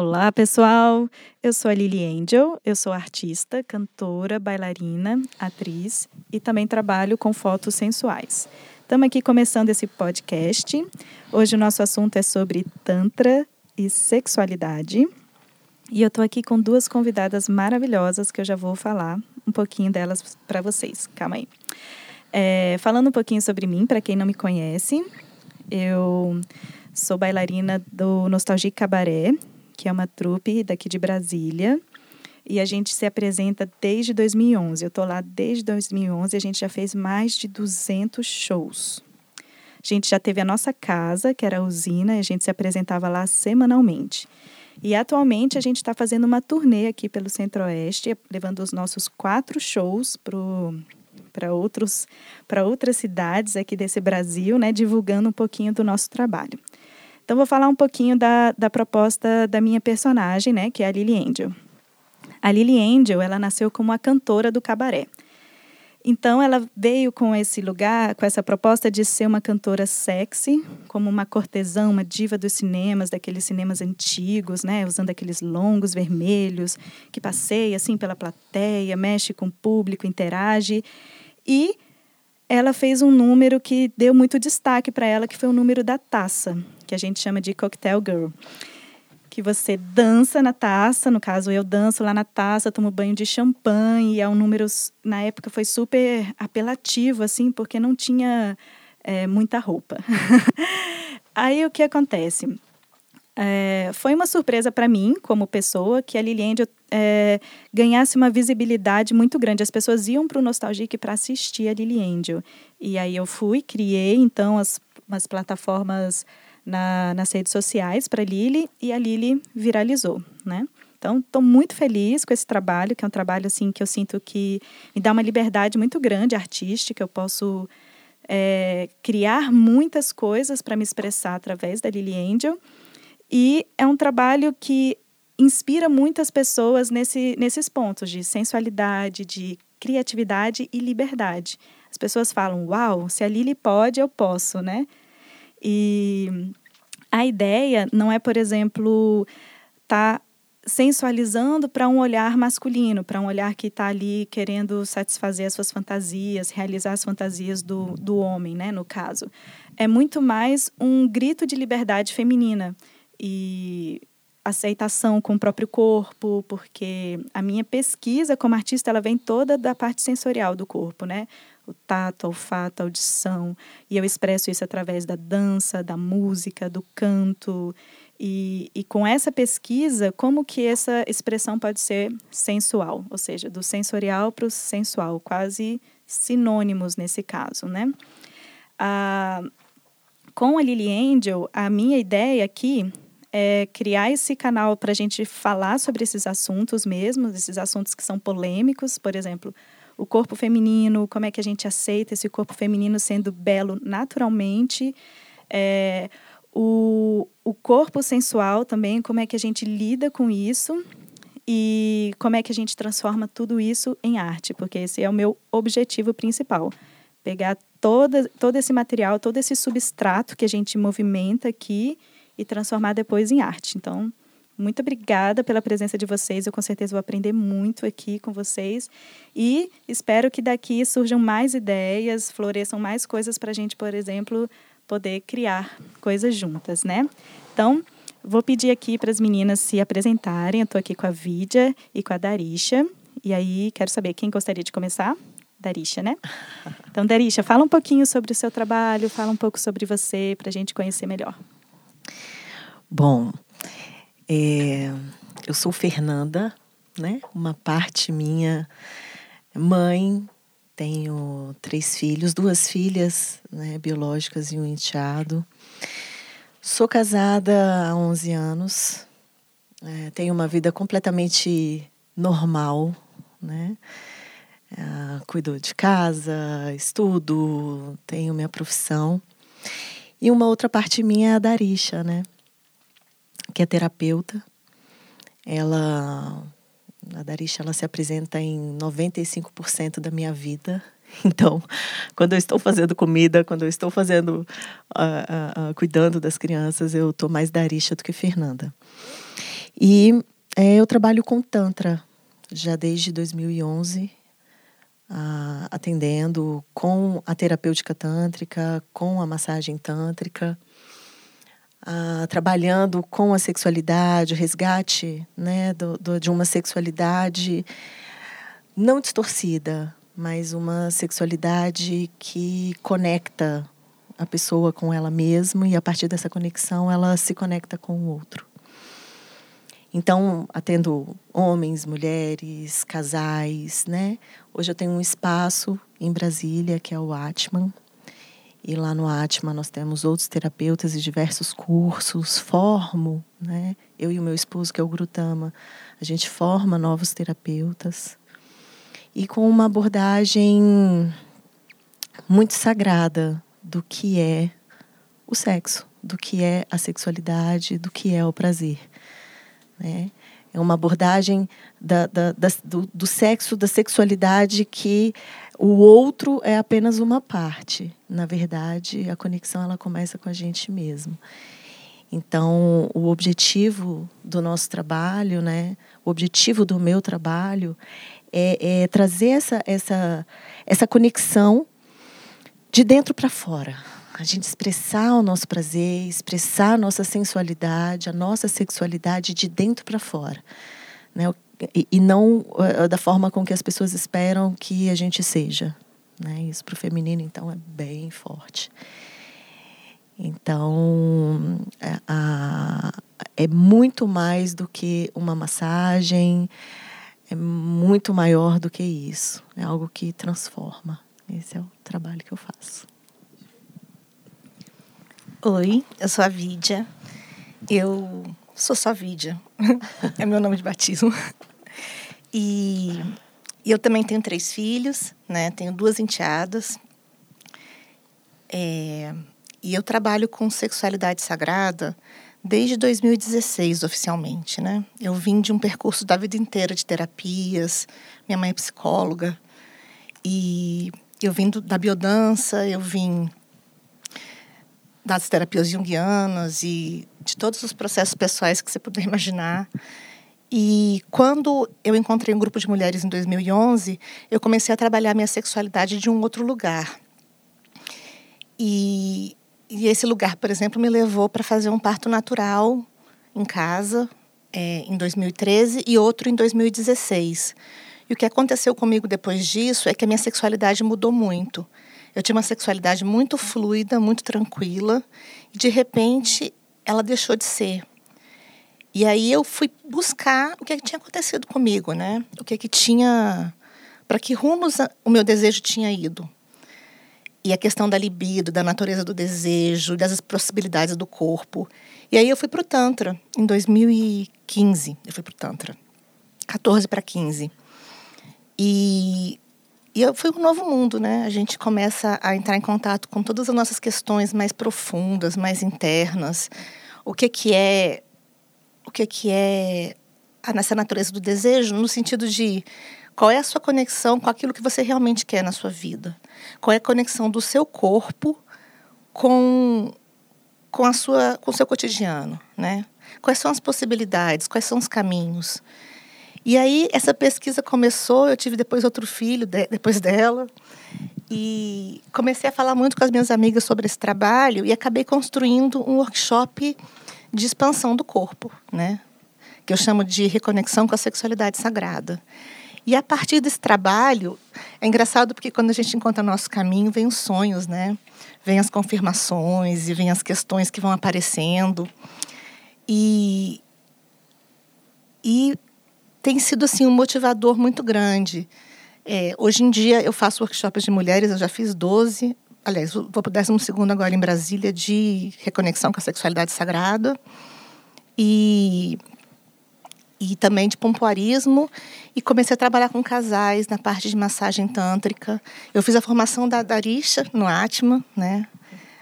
Olá, pessoal. Eu sou a Lily Angel. Eu sou artista, cantora, bailarina, atriz e também trabalho com fotos sensuais. Estamos aqui começando esse podcast. Hoje o nosso assunto é sobre Tantra e sexualidade. E eu estou aqui com duas convidadas maravilhosas que eu já vou falar um pouquinho delas para vocês. Calma aí. É, falando um pouquinho sobre mim, para quem não me conhece, eu sou bailarina do Nostalgia Cabaré, que é uma trupe daqui de Brasília. E a gente se apresenta desde 2011. Eu estou lá desde 2011 e a gente já fez mais de 200 shows. A gente já teve a nossa casa, que era a usina, e a gente se apresentava lá semanalmente. E atualmente a gente está fazendo uma turnê aqui pelo Centro-Oeste, levando os nossos quatro shows para outros para outras cidades aqui desse Brasil, né, divulgando um pouquinho do nosso trabalho. Então, vou falar um pouquinho da, da proposta da minha personagem, né, que é a Lily Angel. A Lily Angel, ela nasceu como a cantora do cabaré. Então, ela veio com esse lugar, com essa proposta de ser uma cantora sexy, como uma cortesã, uma diva dos cinemas, daqueles cinemas antigos, né? Usando aqueles longos vermelhos, que passeia assim pela plateia, mexe com o público, interage. E ela fez um número que deu muito destaque para ela, que foi o número da taça que a gente chama de Cocktail Girl. Que você dança na taça, no caso eu danço lá na taça, tomo banho de champanhe, é um número, na época foi super apelativo, assim, porque não tinha é, muita roupa. Aí o que acontece? É, foi uma surpresa para mim, como pessoa, que a Lilian é, ganhasse uma visibilidade muito grande. As pessoas iam para o Nostalgic para assistir a Lily Angel. E aí eu fui, criei então as, as plataformas na, nas redes sociais para Lili e a Lili viralizou, né? Então, estou muito feliz com esse trabalho, que é um trabalho assim que eu sinto que me dá uma liberdade muito grande artística. Eu posso é, criar muitas coisas para me expressar através da Lily Angel. E é um trabalho que inspira muitas pessoas nesse, nesses pontos de sensualidade, de criatividade e liberdade. As pessoas falam: Uau, se a Lili pode, eu posso, né? E a ideia não é, por exemplo, tá sensualizando para um olhar masculino, para um olhar que está ali querendo satisfazer as suas fantasias, realizar as fantasias do, do homem, né, no caso. É muito mais um grito de liberdade feminina e aceitação com o próprio corpo, porque a minha pesquisa como artista ela vem toda da parte sensorial do corpo, né? o tato, a olfato, a audição. E eu expresso isso através da dança, da música, do canto. E, e com essa pesquisa, como que essa expressão pode ser sensual? Ou seja, do sensorial para o sensual, quase sinônimos nesse caso, né? Ah, com a Lily Angel, a minha ideia aqui é criar esse canal para a gente falar sobre esses assuntos mesmo, esses assuntos que são polêmicos, por exemplo, o corpo feminino, como é que a gente aceita esse corpo feminino sendo belo naturalmente, é, o, o corpo sensual também, como é que a gente lida com isso e como é que a gente transforma tudo isso em arte, porque esse é o meu objetivo principal. Pegar toda, todo esse material, todo esse substrato que a gente movimenta aqui e transformar depois em arte. Então, muito obrigada pela presença de vocês. Eu com certeza vou aprender muito aqui com vocês. E espero que daqui surjam mais ideias, floresçam mais coisas para a gente, por exemplo, poder criar coisas juntas, né? Então, vou pedir aqui para as meninas se apresentarem. Eu estou aqui com a Vidia e com a Darisha. E aí, quero saber quem gostaria de começar? Darisha, né? Então, Darisha, fala um pouquinho sobre o seu trabalho, fala um pouco sobre você para a gente conhecer melhor. Bom, é, eu sou Fernanda, né? Uma parte minha mãe, tenho três filhos, duas filhas né, biológicas e um enteado. Sou casada há 11 anos, é, tenho uma vida completamente normal, né? É, cuido de casa, estudo, tenho minha profissão. E uma outra parte minha é a Darisha, né? que é terapeuta. Ela, a Darisha, ela se apresenta em 95% da minha vida. Então, quando eu estou fazendo comida, quando eu estou fazendo, uh, uh, uh, cuidando das crianças, eu estou mais Darisha do que Fernanda. E é, eu trabalho com Tantra já desde 2011, ah, atendendo com a terapêutica tântrica, com a massagem tântrica, ah, trabalhando com a sexualidade, o resgate né, do, do, de uma sexualidade não distorcida, mas uma sexualidade que conecta a pessoa com ela mesma e a partir dessa conexão ela se conecta com o outro. Então, atendo homens, mulheres, casais, né? Hoje eu tenho um espaço em Brasília, que é o Atman. E lá no Atman nós temos outros terapeutas e diversos cursos. Formo, né? Eu e o meu esposo, que é o Grutama, a gente forma novos terapeutas. E com uma abordagem muito sagrada do que é o sexo, do que é a sexualidade, do que é o prazer. Né? É uma abordagem da, da, da, do, do sexo, da sexualidade que o outro é apenas uma parte. Na verdade, a conexão ela começa com a gente mesmo. Então, o objetivo do nosso trabalho, né, o objetivo do meu trabalho é, é trazer essa, essa, essa conexão de dentro para fora a gente expressar o nosso prazer, expressar a nossa sensualidade, a nossa sexualidade de dentro para fora. Né? E, e não uh, da forma com que as pessoas esperam que a gente seja. Né? Isso para o feminino, então, é bem forte. Então, é, a, é muito mais do que uma massagem, é muito maior do que isso. É algo que transforma. Esse é o trabalho que eu faço. Oi, eu sou a Vídia. Eu sou só Vídia. é meu nome de batismo. E, e, eu também tenho três filhos, né? Tenho duas enteadas. É, e eu trabalho com sexualidade sagrada desde 2016, oficialmente, né? Eu vim de um percurso da vida inteira de terapias. Minha mãe é psicóloga. E eu vim do, da biodança, eu vim das terapias junguianas e de todos os processos pessoais que você puder imaginar. E quando eu encontrei um grupo de mulheres em 2011, eu comecei a trabalhar minha sexualidade de um outro lugar. E, e esse lugar, por exemplo, me levou para fazer um parto natural em casa é, em 2013 e outro em 2016. E o que aconteceu comigo depois disso é que a minha sexualidade mudou muito. Eu tinha uma sexualidade muito fluida, muito tranquila, e de repente ela deixou de ser. E aí eu fui buscar o que, é que tinha acontecido comigo, né? O que é que tinha para que rumos o meu desejo tinha ido. E a questão da libido, da natureza do desejo, das possibilidades do corpo. E aí eu fui para o Tantra, em 2015. Eu fui para o Tantra. 14 para 15. E e foi um novo mundo, né? A gente começa a entrar em contato com todas as nossas questões mais profundas, mais internas. O que que é o que que é a nossa natureza do desejo no sentido de qual é a sua conexão com aquilo que você realmente quer na sua vida? Qual é a conexão do seu corpo com com a sua com o seu cotidiano, né? Quais são as possibilidades? Quais são os caminhos? E aí essa pesquisa começou, eu tive depois outro filho de, depois dela. E comecei a falar muito com as minhas amigas sobre esse trabalho e acabei construindo um workshop de expansão do corpo, né? Que eu chamo de reconexão com a sexualidade sagrada. E a partir desse trabalho, é engraçado porque quando a gente encontra nosso caminho, vem os sonhos, né? Vem as confirmações e vem as questões que vão aparecendo. E, e tem sido assim um motivador muito grande. É, hoje em dia eu faço workshops de mulheres, eu já fiz 12. Aliás, vou para o 12 agora em Brasília de reconexão com a sexualidade sagrada. E, e também de pompoarismo. E comecei a trabalhar com casais na parte de massagem tântrica. Eu fiz a formação da Darisha no Atma, né?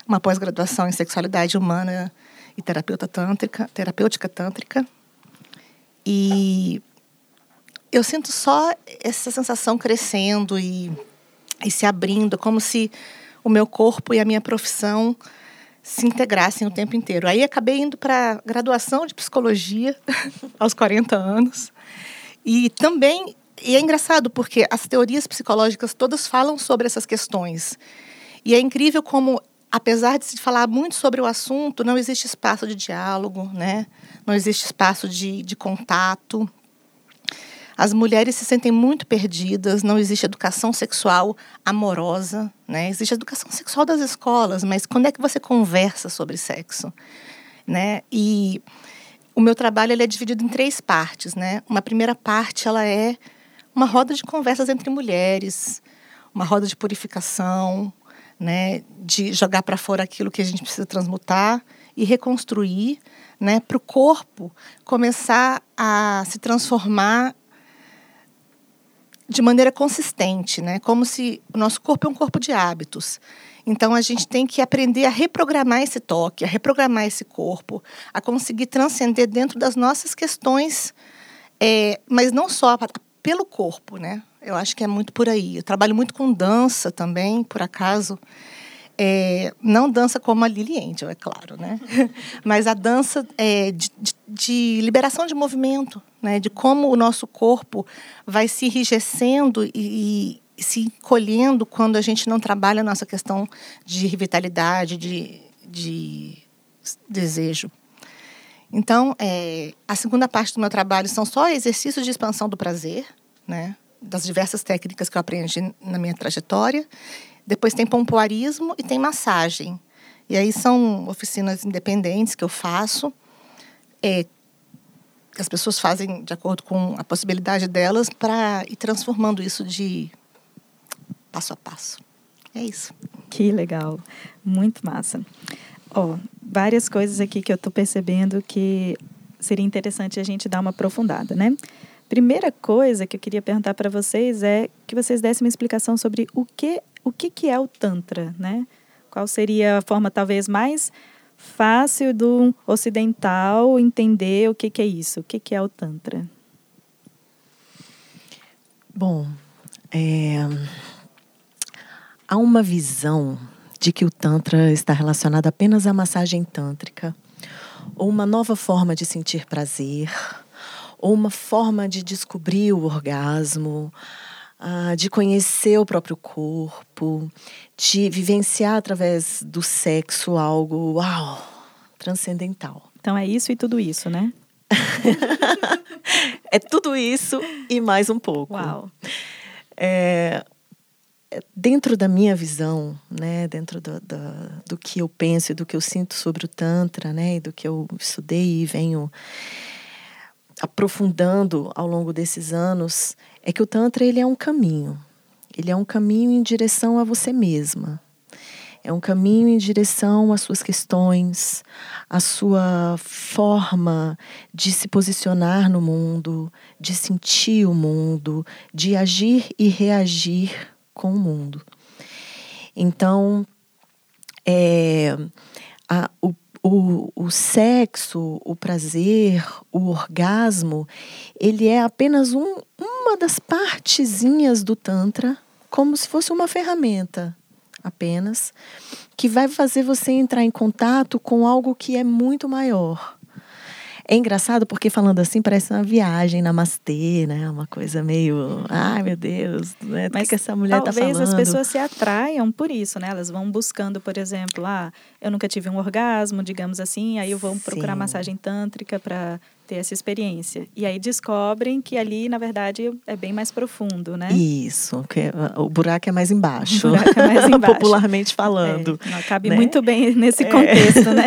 uma pós-graduação em sexualidade humana e terapeuta tântrica, terapêutica tântrica. E eu sinto só essa sensação crescendo e, e se abrindo, como se o meu corpo e a minha profissão se integrassem o tempo inteiro. Aí acabei indo para graduação de psicologia aos 40 anos. E também e é engraçado porque as teorias psicológicas todas falam sobre essas questões. E é incrível como apesar de se falar muito sobre o assunto, não existe espaço de diálogo, né? não existe espaço de, de contato. As mulheres se sentem muito perdidas, não existe educação sexual amorosa, né? Existe educação sexual das escolas, mas quando é que você conversa sobre sexo, né? E o meu trabalho ele é dividido em três partes, né? Uma primeira parte ela é uma roda de conversas entre mulheres, uma roda de purificação, né? De jogar para fora aquilo que a gente precisa transmutar e reconstruir, né? Para o corpo começar a se transformar de maneira consistente, né? Como se o nosso corpo é um corpo de hábitos. Então a gente tem que aprender a reprogramar esse toque, a reprogramar esse corpo, a conseguir transcender dentro das nossas questões, é, mas não só pelo corpo, né? Eu acho que é muito por aí. Eu trabalho muito com dança também, por acaso. É, não dança como a Lily Angel, é claro, né? Mas a dança é, de, de, liberação de movimento, né? De como o nosso corpo vai se enrijecendo e, e se encolhendo quando a gente não trabalha a nossa questão de vitalidade, de, de desejo. Então, é, a segunda parte do meu trabalho são só exercícios de expansão do prazer, né? Das diversas técnicas que eu aprendi na minha trajetória. Depois tem pompoarismo e tem massagem. E aí são oficinas independentes que eu faço, é, que as pessoas fazem de acordo com a possibilidade delas para ir transformando isso de passo a passo. É isso. Que legal, muito massa. Ó, várias coisas aqui que eu estou percebendo que seria interessante a gente dar uma aprofundada, né? Primeira coisa que eu queria perguntar para vocês é que vocês dessem uma explicação sobre o que o que, que é o Tantra, né? Qual seria a forma talvez mais fácil do ocidental entender o que, que é isso? O que, que é o Tantra? Bom, é, há uma visão de que o Tantra está relacionado apenas à massagem tântrica, ou uma nova forma de sentir prazer, ou uma forma de descobrir o orgasmo, ah, de conhecer o próprio corpo, de vivenciar através do sexo algo, uau, transcendental. Então é isso e tudo isso, né? é tudo isso e mais um pouco. Uau. É, dentro da minha visão, né, dentro do, do, do, que eu penso e do que eu sinto sobre o Tantra, né, e do que eu estudei e venho aprofundando ao longo desses anos, é que o Tantra ele é um caminho. Ele é um caminho em direção a você mesma. É um caminho em direção às suas questões, à sua forma de se posicionar no mundo, de sentir o mundo, de agir e reagir com o mundo. Então, é, a, o o, o sexo, o prazer, o orgasmo, ele é apenas um, uma das partezinhas do Tantra, como se fosse uma ferramenta apenas, que vai fazer você entrar em contato com algo que é muito maior. É engraçado porque falando assim parece uma viagem, namastê, né? Uma coisa meio, ai meu Deus, né? Mas que, que essa mulher tá falando? Talvez as pessoas se atraiam por isso, né? Elas vão buscando, por exemplo, ah, eu nunca tive um orgasmo, digamos assim, aí eu vou procurar Sim. massagem tântrica para ter essa experiência. E aí descobrem que ali, na verdade, é bem mais profundo, né? Isso, que o buraco é mais embaixo. O buraco é mais embaixo. Popularmente falando. É, não, cabe né? muito bem nesse é. contexto, é. né?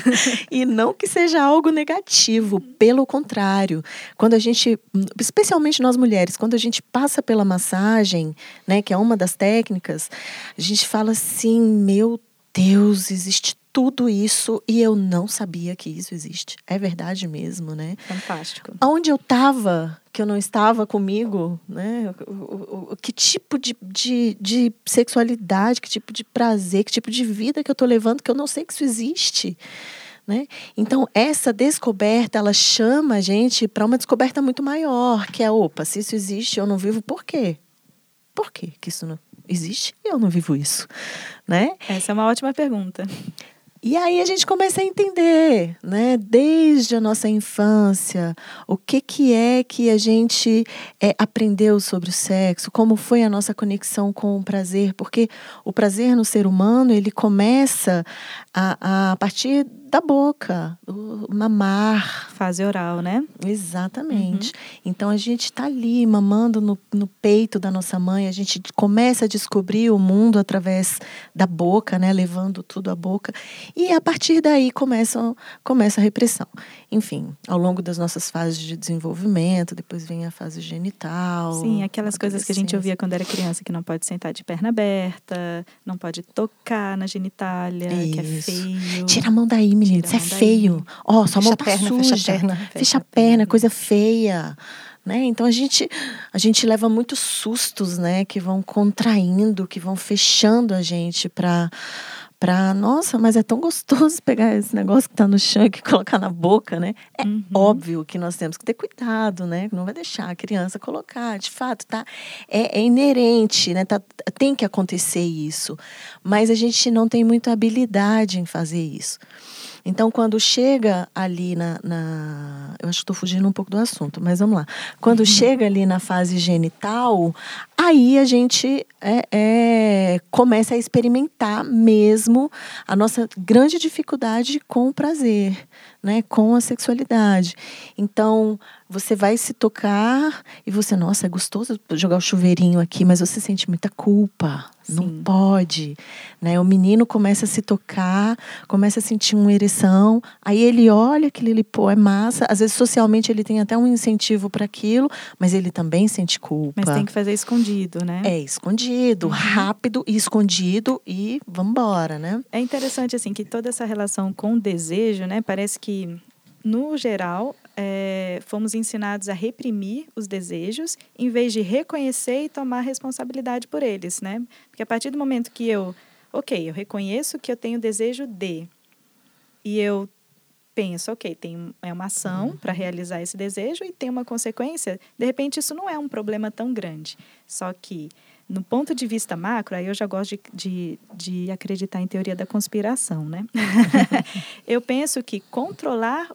e não que seja algo negativo, pelo contrário. Quando a gente, especialmente nós mulheres, quando a gente passa pela massagem, né, que é uma das técnicas, a gente fala assim, meu Deus, existe tudo isso e eu não sabia que isso existe. É verdade mesmo, né? Fantástico. Onde eu estava, que eu não estava comigo, né? O, o, o, que tipo de, de, de sexualidade, que tipo de prazer, que tipo de vida que eu estou levando, que eu não sei que isso existe. Né? Então, essa descoberta, ela chama a gente para uma descoberta muito maior, que é, opa, se isso existe, eu não vivo, por quê? Por quê que isso não existe e eu não vivo isso, né? Essa é uma ótima pergunta. E aí a gente começa a entender, né, desde a nossa infância, o que, que é que a gente é, aprendeu sobre o sexo, como foi a nossa conexão com o prazer, porque o prazer no ser humano ele começa a, a partir da boca, mamar. Fase oral, né? Exatamente. Uhum. Então a gente está ali mamando no, no peito da nossa mãe, a gente começa a descobrir o mundo através da boca, né? Levando tudo à boca. E a partir daí começa, começa a repressão. Enfim, ao longo das nossas fases de desenvolvimento, depois vem a fase genital. Sim, aquelas coisas que a gente ouvia quando era criança, que não pode sentar de perna aberta, não pode tocar na genitália, Isso. que é feio. Tira a mão daí, menino, isso é feio. Ó, oh, sua mão tá perna, suja. Fecha a perna. Fecha, fecha a perna, coisa feia. Né? Então a gente a gente leva muitos sustos, né, que vão contraindo, que vão fechando a gente para para nossa, mas é tão gostoso pegar esse negócio que está no chão e colocar na boca, né? É uhum. óbvio que nós temos que ter cuidado, né? Não vai deixar a criança colocar, de fato, tá? É, é inerente, né? Tá, tem que acontecer isso, mas a gente não tem muita habilidade em fazer isso. Então, quando chega ali na. na eu acho que estou fugindo um pouco do assunto, mas vamos lá. Quando uhum. chega ali na fase genital, aí a gente é, é, começa a experimentar mesmo a nossa grande dificuldade com o prazer, né, com a sexualidade. Então, você vai se tocar e você, nossa, é gostoso jogar o chuveirinho aqui, mas você sente muita culpa. Sim. Não pode, né? O menino começa a se tocar, começa a sentir uma ereção, aí ele olha aquilo ele pô, é massa. Às vezes socialmente ele tem até um incentivo para aquilo, mas ele também sente culpa. Mas tem que fazer escondido, né? É escondido, uhum. rápido e escondido e vambora, né? É interessante assim que toda essa relação com o desejo, né? Parece que no geral, é, fomos ensinados a reprimir os desejos em vez de reconhecer e tomar responsabilidade por eles, né? Porque a partir do momento que eu, ok, eu reconheço que eu tenho desejo de, e eu penso, ok, tem é uma ação para realizar esse desejo e tem uma consequência, de repente isso não é um problema tão grande. Só que, no ponto de vista macro, aí eu já gosto de, de, de acreditar em teoria da conspiração, né? eu penso que controlar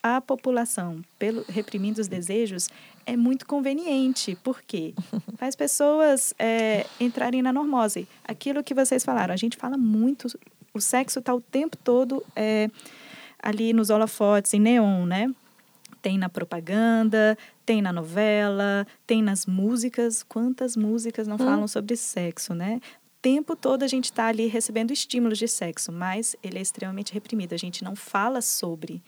a população pelo reprimindo os desejos é muito conveniente, porque faz pessoas é, entrarem na normose. Aquilo que vocês falaram, a gente fala muito, o sexo está o tempo todo é, ali nos holofotes, em neon, né? Tem na propaganda, tem na novela, tem nas músicas. Quantas músicas não hum. falam sobre sexo, né? O tempo todo a gente está ali recebendo estímulos de sexo, mas ele é extremamente reprimido. A gente não fala sobre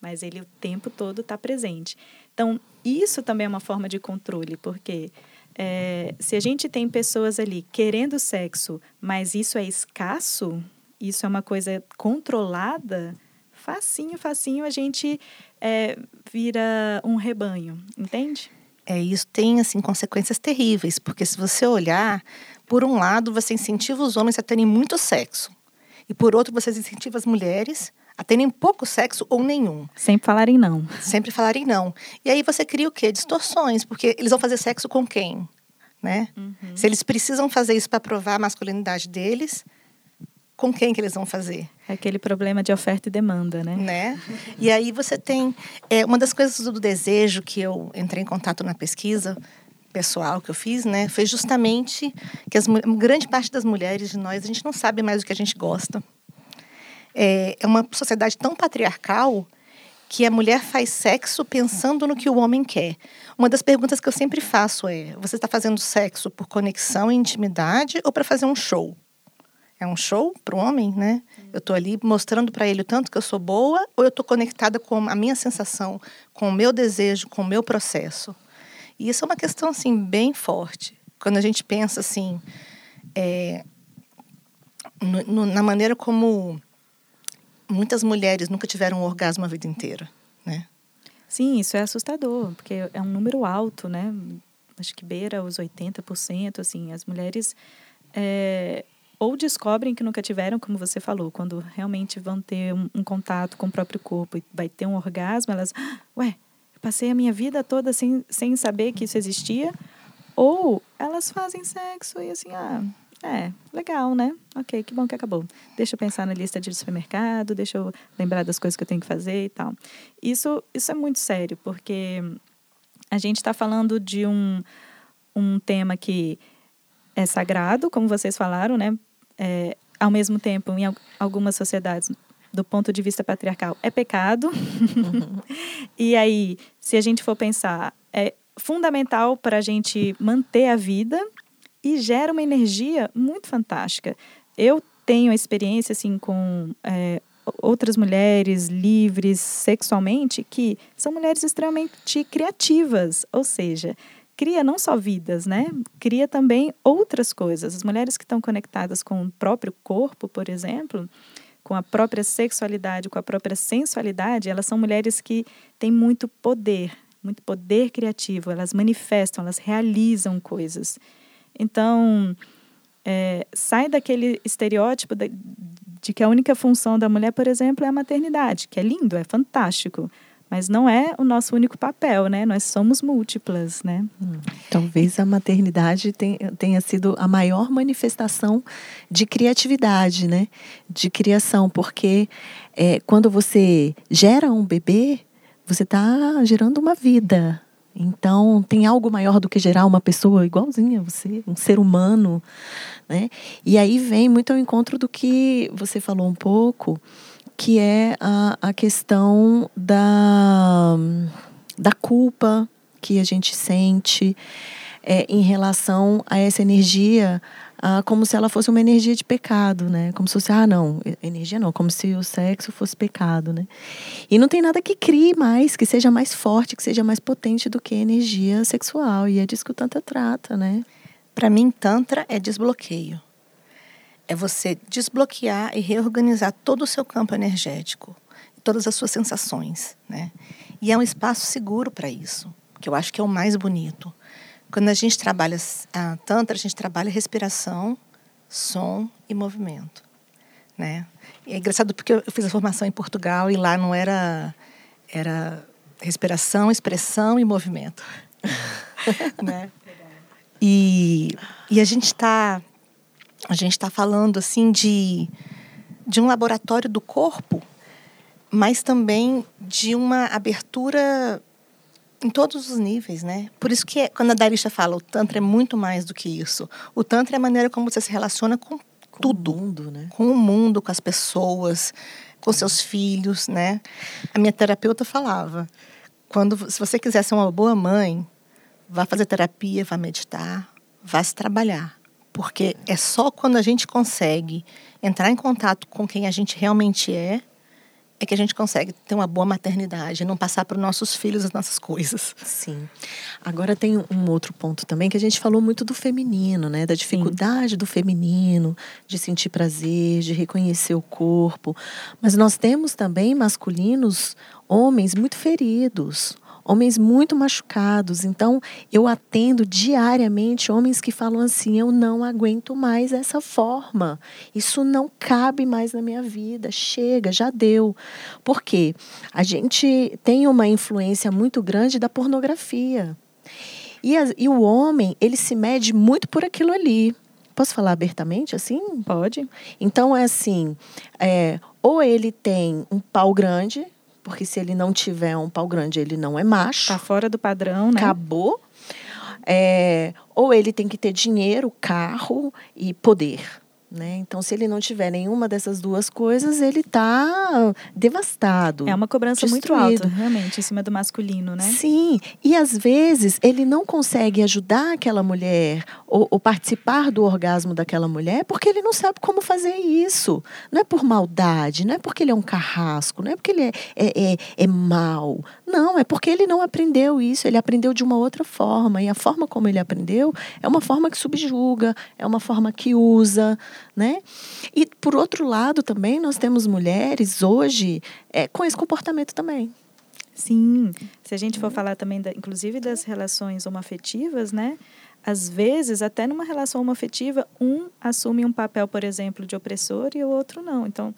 mas ele o tempo todo está presente. Então, isso também é uma forma de controle, porque é, se a gente tem pessoas ali querendo sexo, mas isso é escasso, isso é uma coisa controlada, facinho, facinho a gente é, vira um rebanho, entende? É, isso tem assim consequências terríveis, porque se você olhar, por um lado você incentiva os homens a terem muito sexo, e por outro você incentiva as mulheres a terem pouco sexo ou nenhum. Sempre falarem não. Sempre falarem não. E aí você cria o quê? Distorções, porque eles vão fazer sexo com quem? Né? Uhum. Se eles precisam fazer isso para provar a masculinidade deles, com quem que eles vão fazer? É aquele problema de oferta e demanda, né? né? E aí você tem é, uma das coisas do desejo que eu entrei em contato na pesquisa pessoal que eu fiz, né, foi justamente que as, grande parte das mulheres de nós a gente não sabe mais o que a gente gosta é, é uma sociedade tão patriarcal que a mulher faz sexo pensando no que o homem quer. Uma das perguntas que eu sempre faço é: você está fazendo sexo por conexão e intimidade ou para fazer um show? É um show para o homem, né? Eu estou ali mostrando para ele o tanto que eu sou boa ou eu estou conectada com a minha sensação, com o meu desejo, com o meu processo? E isso é uma questão assim bem forte. Quando a gente pensa assim é, no, no, na maneira como muitas mulheres nunca tiveram um orgasmo a vida inteira, né? Sim, isso é assustador, porque é um número alto, né? Acho que beira os 80%, assim, as mulheres é, ou descobrem que nunca tiveram, como você falou, quando realmente vão ter um, um contato com o próprio corpo e vai ter um orgasmo, elas, ah, ué, eu passei a minha vida toda sem, sem saber que isso existia, ou elas fazem sexo e assim, ah, É, legal, né? Ok, que bom que acabou. Deixa eu pensar na lista de supermercado, deixa eu lembrar das coisas que eu tenho que fazer e tal. Isso, isso é muito sério, porque a gente está falando de um, um tema que é sagrado, como vocês falaram, né? É, ao mesmo tempo, em algumas sociedades, do ponto de vista patriarcal, é pecado. Uhum. e aí, se a gente for pensar, é fundamental para a gente manter a vida e gera uma energia muito fantástica. Eu tenho experiência assim com é, outras mulheres livres sexualmente que são mulheres extremamente criativas, ou seja, cria não só vidas, né? Cria também outras coisas. As mulheres que estão conectadas com o próprio corpo, por exemplo, com a própria sexualidade, com a própria sensualidade, elas são mulheres que têm muito poder, muito poder criativo. Elas manifestam, elas realizam coisas. Então, é, sai daquele estereótipo de, de que a única função da mulher, por exemplo, é a maternidade, que é lindo, é fantástico. Mas não é o nosso único papel, né? Nós somos múltiplas, né? Hum, talvez a maternidade tenha, sido a maior manifestação de criatividade, né? De criação, porque é, quando você gera um bebê, você está gerando uma vida, então, tem algo maior do que gerar uma pessoa igualzinha a você, um ser humano, né? E aí vem muito ao encontro do que você falou um pouco, que é a, a questão da, da culpa que a gente sente é, em relação a essa energia como se ela fosse uma energia de pecado, né? Como se fosse, ah, não, energia não, como se o sexo fosse pecado, né? E não tem nada que crie mais, que seja mais forte, que seja mais potente do que a energia sexual. E é disso que o Tantra trata, né? Para mim, Tantra é desbloqueio. É você desbloquear e reorganizar todo o seu campo energético, todas as suas sensações, né? E é um espaço seguro para isso, que eu acho que é o mais bonito. Quando a gente trabalha a Tantra, a gente trabalha respiração, som e movimento. Né? E é engraçado porque eu fiz a formação em Portugal e lá não era, era respiração, expressão e movimento. né? E, e a gente está a gente está falando assim de, de um laboratório do corpo, mas também de uma abertura em todos os níveis, né? Por isso que quando a Darisha fala, o tantra é muito mais do que isso. O tantra é a maneira como você se relaciona com, com tudo, o mundo, né? Com o mundo, com as pessoas, com seus filhos, né? A minha terapeuta falava, quando se você quiser ser uma boa mãe, vá fazer terapia, vá meditar, vá se trabalhar, porque é só quando a gente consegue entrar em contato com quem a gente realmente é é que a gente consegue ter uma boa maternidade, não passar para os nossos filhos as nossas coisas. Sim. Agora tem um outro ponto também que a gente falou muito do feminino, né? Da dificuldade Sim. do feminino de sentir prazer, de reconhecer o corpo. Mas nós temos também masculinos, homens muito feridos, homens muito machucados. Então, eu atendo diariamente homens que falam assim: eu não aguento mais essa forma, isso não cabe mais na minha vida, chega, já deu. Por quê? A gente tem uma influência muito grande da pornografia. E, a, e o homem, ele se mede muito por aquilo ali. Posso falar abertamente assim? Pode. Então é assim: é, ou ele tem um pau grande, porque se ele não tiver um pau grande, ele não é macho. Tá fora do padrão, né? Acabou. É, ou ele tem que ter dinheiro, carro e poder. Né? Então, se ele não tiver nenhuma dessas duas coisas, ele está devastado. É uma cobrança destruído. muito alta, realmente, em cima do masculino, né? Sim. E às vezes ele não consegue ajudar aquela mulher ou, ou, participar do orgasmo daquela mulher porque ele não sabe como fazer isso. Não é por maldade, não é porque ele é um carrasco, não é porque ele é, é, é, é mau. Não, é porque ele não aprendeu isso, ele aprendeu de uma outra forma. E a forma como ele aprendeu é uma forma que subjuga, é uma forma que usa né? E por outro lado também nós temos mulheres hoje é, com esse comportamento também. Sim, se a gente for falar também, da, inclusive das relações homoafetivas, né? Às vezes, até numa relação homoafetiva, um assume um papel, por exemplo, de opressor e o outro não. Então,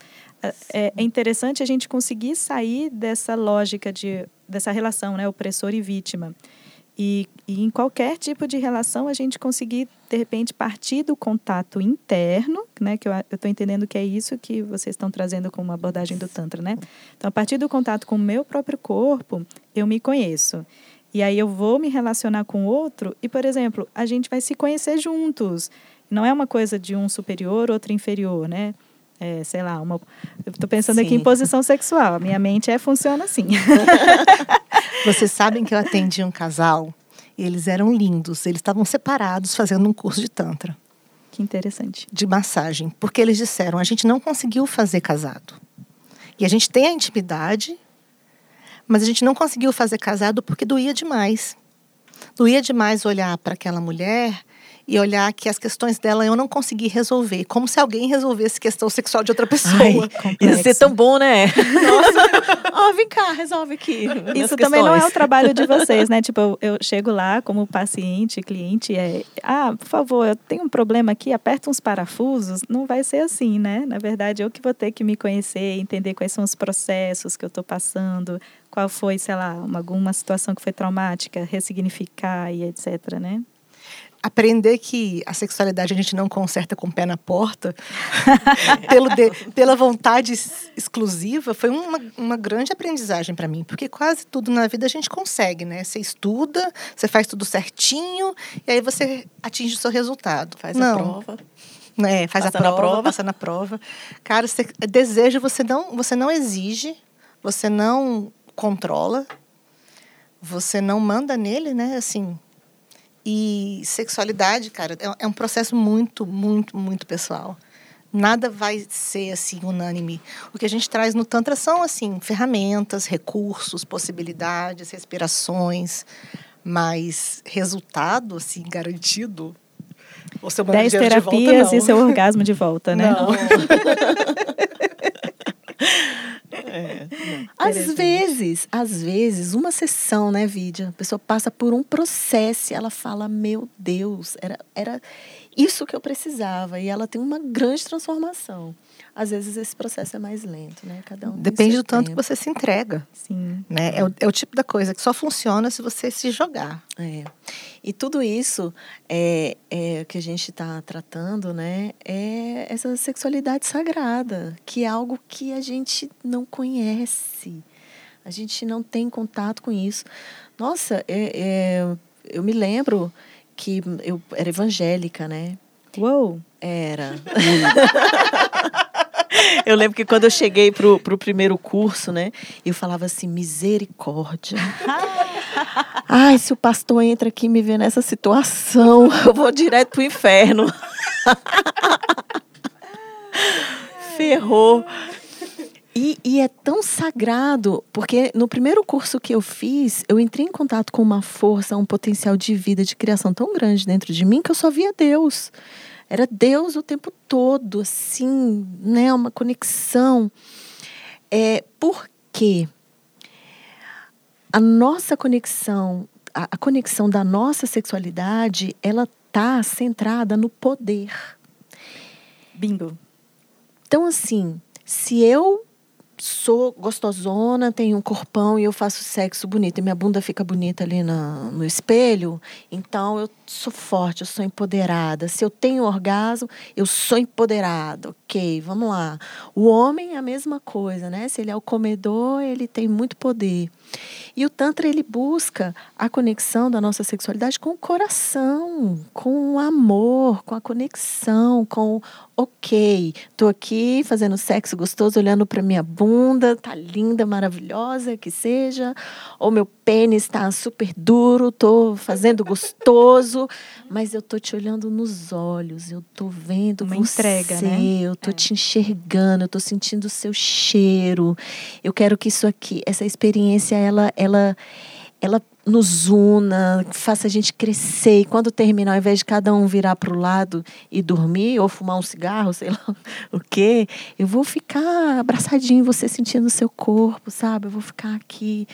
é, é interessante a gente conseguir sair dessa lógica de dessa relação, né, opressor e vítima E, e em qualquer tipo de relação, a gente conseguir, de repente, partir do contato interno, né? Que eu estou entendendo que é isso que vocês estão trazendo como abordagem do Tantra, né? Então, a partir do contato com o meu próprio corpo, eu me conheço. E aí eu vou me relacionar com outro e, por exemplo, a gente vai se conhecer juntos. Não é uma coisa de um superior, outro inferior, né? É, sei lá, uma. Eu estou pensando Sim. aqui em posição sexual. A minha mente é, funciona assim. Vocês sabem que eu atendi um casal e eles eram lindos. Eles estavam separados fazendo um curso de Tantra. Que interessante. De massagem. Porque eles disseram: a gente não conseguiu fazer casado. E a gente tem a intimidade, mas a gente não conseguiu fazer casado porque doía demais. Doía demais olhar para aquela mulher e olhar que as questões dela eu não consegui resolver. Como se alguém resolvesse questão sexual de outra pessoa. Ai, ia ser tão bom, né? Nossa, oh, vem cá, resolve aqui. Isso também não é o trabalho de vocês, né? Tipo, eu, eu chego lá como paciente, cliente, é, ah, por favor, eu tenho um problema aqui, aperta uns parafusos. Não vai ser assim, né? Na verdade, eu que vou ter que me conhecer, entender quais são os processos que eu estou passando, qual foi, sei lá, uma, alguma situação que foi traumática, ressignificar e etc, né? Aprender que a sexualidade a gente não conserta com o pé na porta, pelo de, pela vontade exclusiva, foi uma, uma grande aprendizagem para mim, porque quase tudo na vida a gente consegue, né? Você estuda, você faz tudo certinho, e aí você atinge o seu resultado. Faz não. a prova. É, faz passa a prova, prova, passa na prova. Cara, você, desejo você não, você não exige, você não controla, você não manda nele, né? Assim, e sexualidade, cara, é, é um processo muito, muito, muito pessoal. Nada vai ser assim unânime. O que a gente traz no Tantra são assim ferramentas, recursos, possibilidades, respirações, mas resultado assim garantido. O seu Dez terapias volta, e seu orgasmo de volta, né? Não. É, às vezes, às vezes, uma sessão, né, Vídia? A pessoa passa por um processo e ela fala: Meu Deus, era, era isso que eu precisava. E ela tem uma grande transformação às vezes esse processo é mais lento, né? Cada um Depende do tanto tempo. que você se entrega. Sim. Né? É, o, é o tipo da coisa que só funciona se você se jogar. É. E tudo isso é, é que a gente está tratando, né? É essa sexualidade sagrada, que é algo que a gente não conhece. A gente não tem contato com isso. Nossa, é, é, eu me lembro que eu era evangélica, né? Uou! Era. Eu lembro que quando eu cheguei pro, pro primeiro curso, né? Eu falava assim, misericórdia. Ai, se o pastor entra aqui e me vê nessa situação, eu vou direto pro inferno. Ferrou. E, e, é tão sagrado, porque no primeiro curso que eu fiz, eu entrei em contato com uma força, um potencial de vida, de criação tão grande dentro de mim que eu só via Deus. Era Deus o tempo todo, assim, né? Uma conexão. É, porque a nossa conexão, a, a conexão da nossa sexualidade, ela tá centrada no poder. Bingo. Então, assim, se eu sou gostosona, tenho um corpão e eu faço sexo bonito e minha bunda fica bonita ali na, no espelho, então eu sou forte, eu sou empoderada. Se eu tenho orgasmo, eu sou empoderada. Ok, vamos lá. O homem é a mesma coisa, né? Se ele é o comedor, ele tem muito poder. E o Tantra, ele busca a conexão da nossa sexualidade com o coração, com o amor, com a conexão, com ok, tô aqui fazendo sexo gostoso, olhando para minha bunda, tá linda, maravilhosa, que seja, ou meu pênis está super duro, tô fazendo gostoso, mas eu tô te olhando nos olhos, eu tô vendo Uma você, entrega, né? eu tô é. te enxergando, eu tô sentindo o seu cheiro. Eu quero que isso aqui, essa experiência, ela, ela, ela nos una, faça a gente crescer. E quando terminar, ao invés de cada um virar para o lado e dormir, ou fumar um cigarro, sei lá o quê, eu vou ficar abraçadinho, você sentindo o seu corpo, sabe? Eu vou ficar aqui.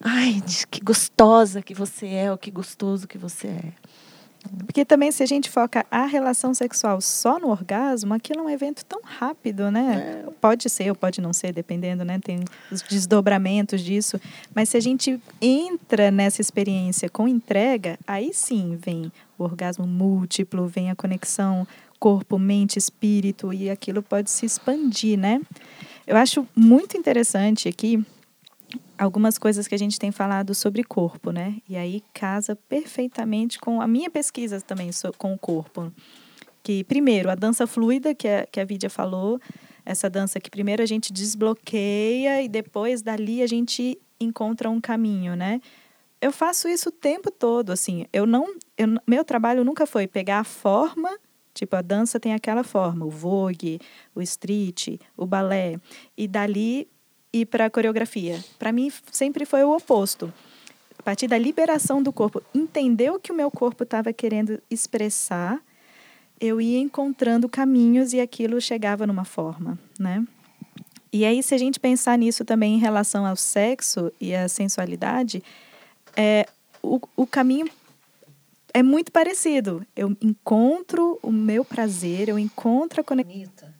Ai, que gostosa que você é, ou que gostoso que você é. Porque também se a gente foca a relação sexual só no orgasmo, aquilo é um evento tão rápido, né? É. Pode ser ou pode não ser, dependendo, né? Tem os desdobramentos disso. Mas se a gente entra nessa experiência com entrega, aí sim vem o orgasmo múltiplo, vem a conexão corpo, mente, espírito e aquilo pode se expandir, né? Eu acho muito interessante aqui algumas coisas que a gente tem falado sobre corpo, né? E aí casa perfeitamente com a minha pesquisa também com o corpo. Que, primeiro, a dança fluida, que a, que a Vidia falou, essa dança que primeiro a gente desbloqueia e depois dali a gente encontra um caminho, né? Eu faço isso o tempo todo, assim. Eu não, eu, meu trabalho nunca foi pegar a forma, tipo a dança tem aquela forma, o vogue, o street, o balé, e dali e para a coreografia. Para mim, sempre foi o oposto. A partir da liberação do corpo, entender o que o meu corpo estava querendo expressar, eu ia encontrando caminhos e aquilo chegava numa forma, né? E aí, se a gente pensar nisso também em relação ao sexo e à sensualidade, é, o, o caminho é muito parecido. Eu encontro o meu prazer, eu encontro a conexão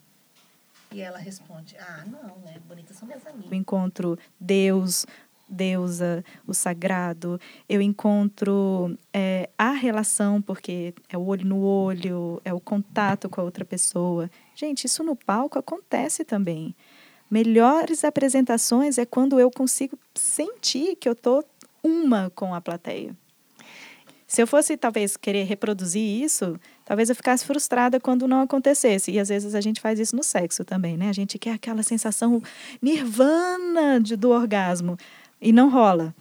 e ela responde: Ah, não, né? Bonitas são minhas amigas. Eu encontro Deus, deusa, o sagrado. Eu encontro é, a relação, porque é o olho no olho, é o contato com a outra pessoa. Gente, isso no palco acontece também. Melhores apresentações é quando eu consigo sentir que eu tô uma com a plateia. Se eu fosse, talvez, querer reproduzir isso, talvez eu ficasse frustrada quando não acontecesse. E às vezes a gente faz isso no sexo também, né? A gente quer aquela sensação nirvana de, do orgasmo e não rola.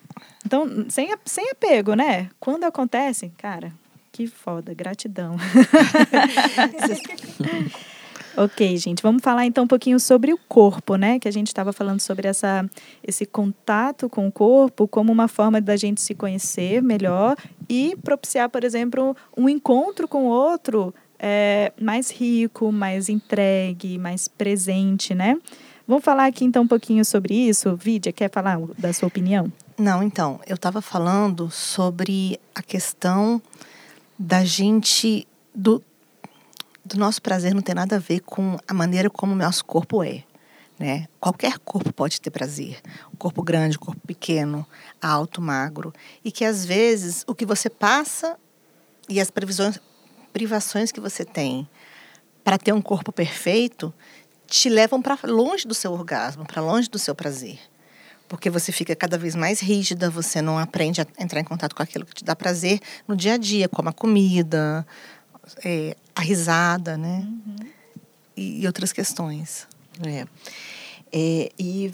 Então, sem, sem apego, né? Quando acontece, cara, que foda, gratidão. Ok, gente, vamos falar então um pouquinho sobre o corpo, né? Que a gente estava falando sobre essa, esse contato com o corpo como uma forma da gente se conhecer melhor e propiciar, por exemplo, um encontro com o outro é, mais rico, mais entregue, mais presente, né? Vamos falar aqui então um pouquinho sobre isso. Vidia, quer falar da sua opinião? Não, então, eu estava falando sobre a questão da gente, do, do nosso prazer não tem nada a ver com a maneira como o nosso corpo é. Né? Qualquer corpo pode ter prazer. O corpo grande, o corpo pequeno, alto, magro. E que às vezes o que você passa e as previsões, privações que você tem para ter um corpo perfeito te levam para longe do seu orgasmo, para longe do seu prazer. Porque você fica cada vez mais rígida, você não aprende a entrar em contato com aquilo que te dá prazer no dia a dia, como a comida, é, a risada, né? Uhum. E, e, outras questões. É. é. E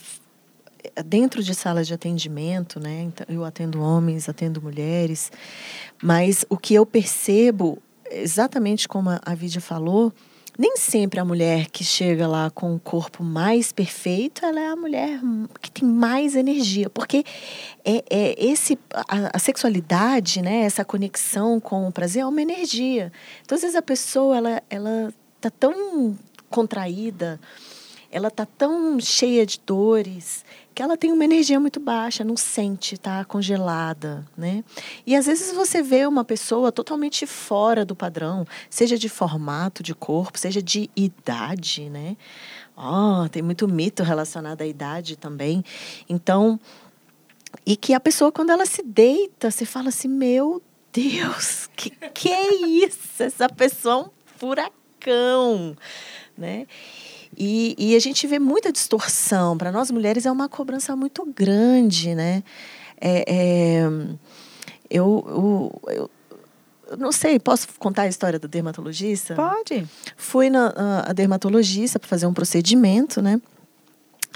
dentro de sala de atendimento, né? Então, eu atendo homens, atendo mulheres, mas o que eu percebo, exatamente como a Vidia falou, nem sempre a mulher que chega lá com o corpo mais perfeito, ela é a mulher que tem mais energia, porque é, é esse a, a, sexualidade, né, essa conexão com o prazer é uma energia. Então às vezes a pessoa ela ela tá tão contraída, ela tá tão cheia de dores que ela tem uma energia muito baixa, não sente, tá congelada, né? E às vezes você vê uma pessoa totalmente fora do padrão, seja de formato de corpo, seja de idade, né? Oh, tem muito mito relacionado à idade também. Então, e que a pessoa quando ela se deita, você fala assim: "Meu Deus, que que é isso? Essa pessoa é um furacão", né? E, e a gente vê muita distorção. Para nós mulheres é uma cobrança muito grande, né? É, é, eu, eu, eu não sei, posso contar a história do dermatologista? Pode. Fui na a dermatologista para fazer um procedimento, né?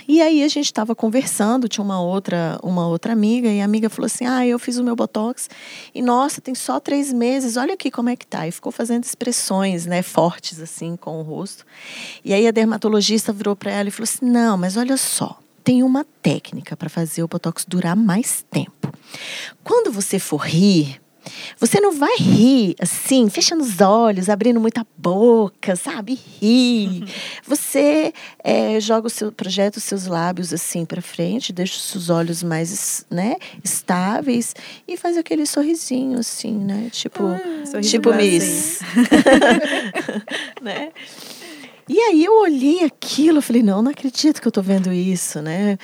E aí a gente estava conversando, tinha uma outra, uma outra amiga, e a amiga falou assim: Ah, eu fiz o meu Botox e nossa, tem só três meses, olha aqui como é que tá. E ficou fazendo expressões né, fortes assim com o rosto. E aí a dermatologista virou para ela e falou assim: Não, mas olha só, tem uma técnica para fazer o Botox durar mais tempo. Quando você for rir, Você não vai rir assim, fechando os olhos, abrindo muita boca, sabe? Rir. Você é, joga o seu projeto, os seus lábios assim para frente, deixa os seus olhos mais, né, estáveis e faz aquele sorrisinho assim, né? Tipo, Ah, tipo Miss. né? E aí eu olhei aquilo, falei, não, não acredito que eu tô vendo isso, né?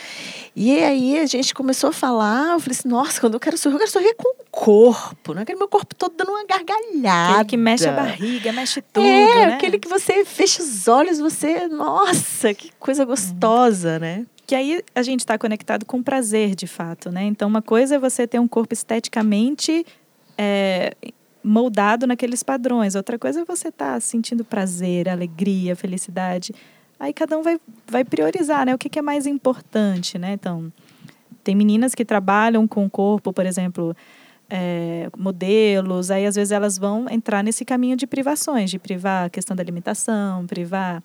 E aí a gente começou a falar, eu falei assim, nossa, quando eu quero sorrir, eu quero sorrir com o corpo, não é aquele meu corpo todo dando uma gargalhada. Aquele que mexe a barriga, mexe tudo, É, né? aquele que você fecha os olhos, você, nossa, que coisa gostosa, né? Que aí a gente está conectado com prazer, de fato, né? Então, uma coisa é você ter um corpo esteticamente é, moldado naqueles padrões. Outra coisa é você estar sentindo prazer, alegria, felicidade. Aí cada um vai, vai priorizar, né? O que, que é mais importante, né? Então, tem meninas que trabalham com o corpo, por exemplo, é, modelos, aí às vezes elas vão entrar nesse caminho de privações, de privar a questão da alimentação, privar...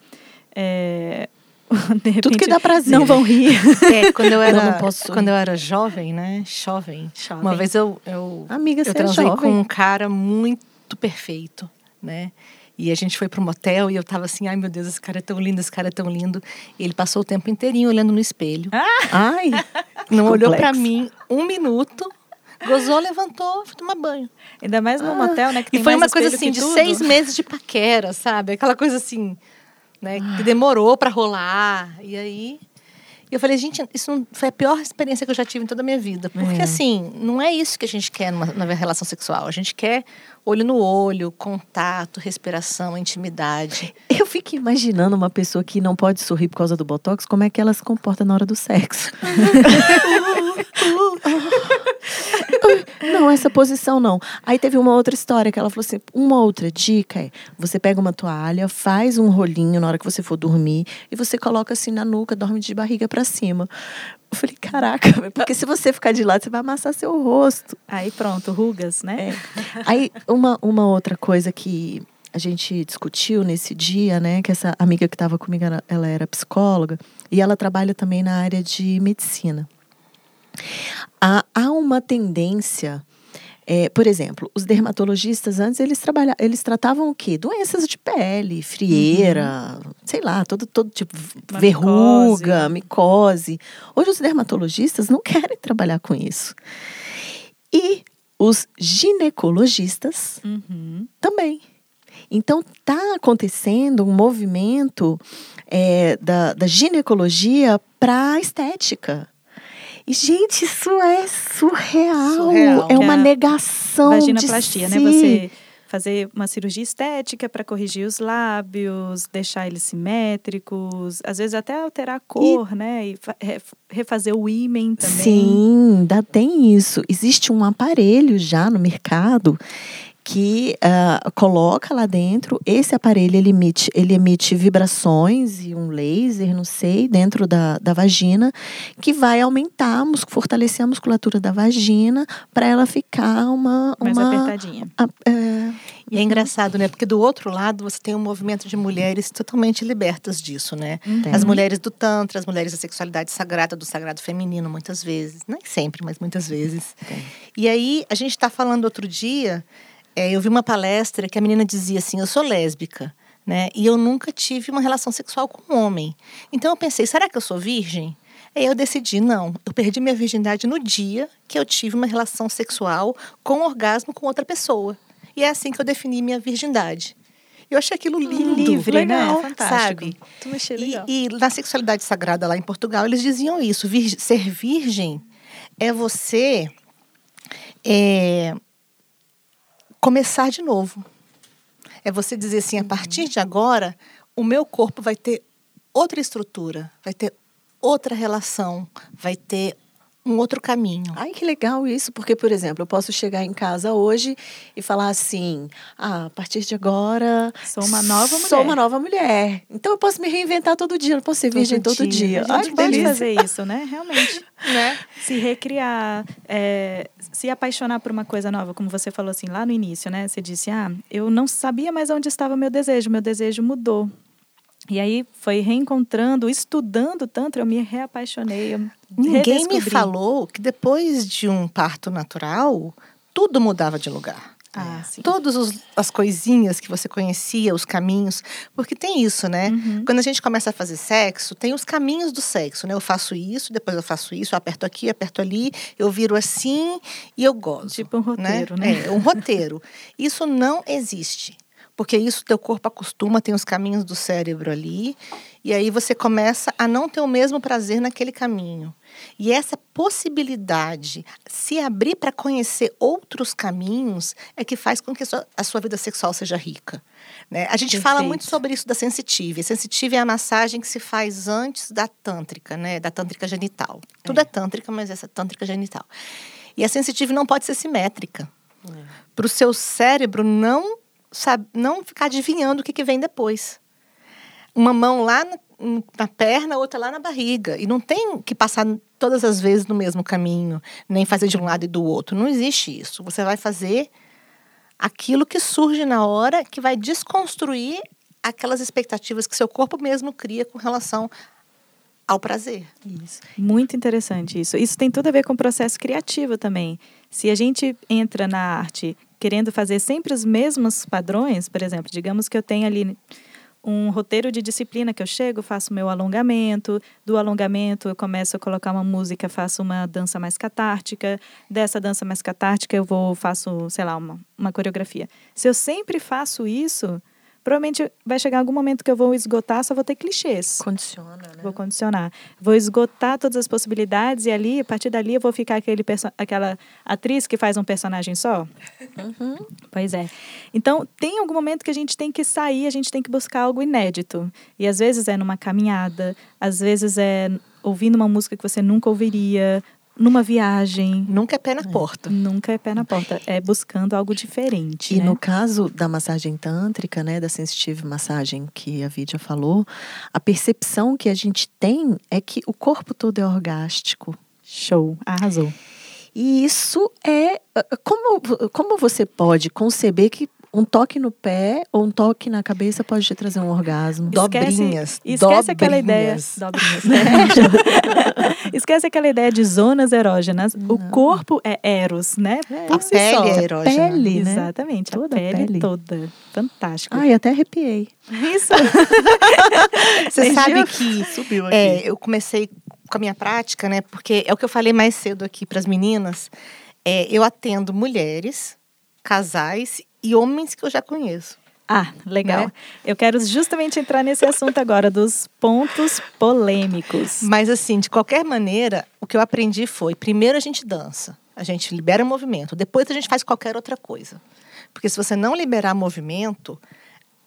é, de Tudo que repente, dá prazer. Não vão rir. É, quando eu era, posso- quando eu era jovem, né? Jovem. Jovem. Uma vez eu, eu, Amiga, eu é transei com um cara muito perfeito, né? E a gente foi para um motel e eu tava assim, ai meu Deus, esse cara é tão lindo, esse cara é tão lindo. E ele passou o tempo inteirinho olhando no espelho. Ai, Não olhou para mim um minuto, gozou, levantou, foi tomar banho. Ainda mais num motel, né? E foi uma coisa assim de tudo. seis meses de paquera, sabe? Aquela coisa assim, né? Que demorou para rolar. E aí. e eu falei, gente, isso foi a pior experiência que eu já tive em toda a minha vida. Porque, É. assim, não é isso que a gente quer numa, numa relação sexual. A gente quer olho no olho, contato, respiração, intimidade. eu fico imaginando uma pessoa que não pode sorrir por causa do botox, como é que ela se comporta na hora do sexo. Não, essa posição não. Aí teve uma outra história que ela falou assim: uma outra dica é: você pega uma toalha, faz um rolinho na hora que você for dormir e você coloca assim na nuca, dorme de barriga pra cima. Eu falei: caraca, porque se você ficar de lado, você vai amassar seu rosto. Aí pronto, rugas, né? É. Aí, uma, uma outra coisa que a gente discutiu nesse dia, né? Que essa amiga que estava comigo, ela, ela era psicóloga e ela trabalha também na área de medicina. Há, há uma tendência. É, por exemplo, os dermatologistas antes eles trabalhavam, eles tratavam o quê? Doenças de pele, frieira, sei lá, todo, todo tipo Uma verruga, micose. Hoje os dermatologistas não querem trabalhar com isso. E os ginecologistas Uhum. também. Então, está acontecendo um movimento é, da, da ginecologia para a estética. E, gente, isso é surreal. Surreal. É uma a negação Vaginoplastia, de né? si. Você fazer uma cirurgia estética para corrigir os lábios, deixar eles simétricos, às vezes até alterar a cor, né? E fa- re- refazer o ímen também. Sim, ainda tem isso. Existe um aparelho já no mercado que ah, coloca lá dentro. Esse aparelho ele emite, ele emite vibrações e um laser, não sei, dentro da, da vagina, que vai aumentar, fortalecer a musculatura da vagina para ela ficar uma. Mais uma apertadinha. a- é, E é engraçado, né? Porque do outro lado você tem um movimento de mulheres totalmente libertas disso, né? Tem. As mulheres do Tantra, as mulheres da sexualidade sagrada, do sagrado feminino, muitas vezes. Nem sempre, mas muitas vezes. Tem. E aí, a gente está falando outro dia, é, eu vi uma palestra que a menina dizia assim: eu sou lésbica. Né? E eu nunca tive uma relação sexual com um homem. Então eu pensei, será que eu sou virgem? Aí eu decidi, não. Eu perdi minha virgindade no dia que eu tive uma relação sexual com orgasmo com outra pessoa. E é assim que eu defini minha virgindade. Eu achei aquilo lindo. livre, né? legal, Fantástico. Sabe? Tu achei E, legal. e na sexualidade sagrada lá em Portugal, eles diziam isso: vir- ser virgem é você é, começar de novo. É você dizer assim: a partir de agora, o meu corpo vai ter outra estrutura, vai ter outra relação, vai ter um outro caminho. Ai, que legal isso, porque, por exemplo, eu posso chegar em casa hoje e falar assim: ah, a partir de agora. Sou uma nova mulher. Sou uma nova mulher. Então eu posso me reinventar todo dia, eu posso ser virgem todo dia. A Ai, gente que pode delícia. fazer isso, né? Realmente. Né? se recriar, é, se apaixonar por uma coisa nova, como você falou assim lá no início, né? Você disse, ah, eu não sabia mais onde estava meu desejo, meu desejo mudou. E aí foi reencontrando, estudando tanto, eu me reapaixonei. Eu Ninguém me falou que depois de um parto natural, tudo mudava de lugar. Ah, sim. Todas os- as coisinhas que você conhecia, os caminhos. Porque tem isso, né? Uhum. Quando a gente começa a fazer sexo, tem os caminhos do sexo, né? Eu faço isso, depois eu faço isso, eu aperto aqui, aperto ali, eu viro assim e eu gozo. Tipo um roteiro, né? É, um roteiro. Isso não existe. Porque isso teu corpo acostuma, tem os caminhos do cérebro ali, e aí você começa a não ter o mesmo prazer naquele caminho. E essa possibilidade, se abrir para conhecer outros caminhos, é que faz com que a sua, a sua vida sexual seja rica. né? A gente fala Perfeito. muito sobre isso da sensitive. A sensitive é a massagem que se faz antes da tântrica, né? da tântrica genital. Tudo é tântrica, mas essa é tântrica genital. E a sensitive não pode ser simétrica. Para o seu cérebro não, sabe, não ficar adivinhando o que, que vem depois. Uma mão lá na, na perna, outra lá na barriga. E não tem que passar todas as vezes no mesmo caminho, nem fazer de um lado e do outro. Não existe isso. Você vai fazer aquilo que surge na hora, que vai desconstruir aquelas expectativas que seu corpo mesmo cria com relação ao prazer. Isso. Muito interessante isso. Isso tem tudo a ver com o processo criativo também. Se a gente entra na arte querendo fazer sempre os mesmos padrões, por exemplo, digamos que eu tenho ali um roteiro de disciplina que eu chego, faço meu alongamento, do alongamento eu começo a colocar uma música, faço uma dança mais catártica, dessa dança mais catártica eu vou faço, sei lá, uma, uma coreografia. Se eu sempre faço isso, provavelmente vai chegar algum momento que eu vou esgotar, só vou ter clichês. Condiciona, né? Vou condicionar. Vou esgotar todas as possibilidades e ali, a partir dali, eu vou ficar aquele aquela atriz que faz um personagem só? Uhum. Pois é. Então, tem algum momento que a gente tem que sair, a gente tem que buscar algo inédito. E às vezes é numa caminhada, às vezes é ouvindo uma música que você nunca ouviria, numa viagem. Nunca é pé na porta. Nunca é pé na porta, é buscando algo diferente. E né? no caso da massagem tântrica, né, da sensitive massagem que a Vidia falou, a percepção que a gente tem é que o corpo todo é orgástico. Show, arrasou. E isso é como como você pode conceber que um toque no pé ou um toque na cabeça pode te trazer um orgasmo? Dobrinhas. Esquece aquela ideia. dobrinhas. Dobrinhas. né? Esquece aquela ideia de zonas erógenas. O corpo é eros, né? Por A si pele só. é erógena. Pele, né? Exatamente. Toda a a pele, pele. toda. Fantástico. Ai, até arrepiei. Isso. Você sabe que Subiu é, eu comecei com a minha prática, né? Porque é o que eu falei mais cedo aqui para as meninas. É, eu atendo mulheres, casais e homens que eu já conheço. Ah, legal. Né? Eu quero justamente entrar nesse assunto agora dos pontos polêmicos. Mas assim, de qualquer maneira, o que eu aprendi foi: primeiro a gente dança, a gente libera movimento, depois a gente faz qualquer outra coisa. Porque se você não liberar movimento,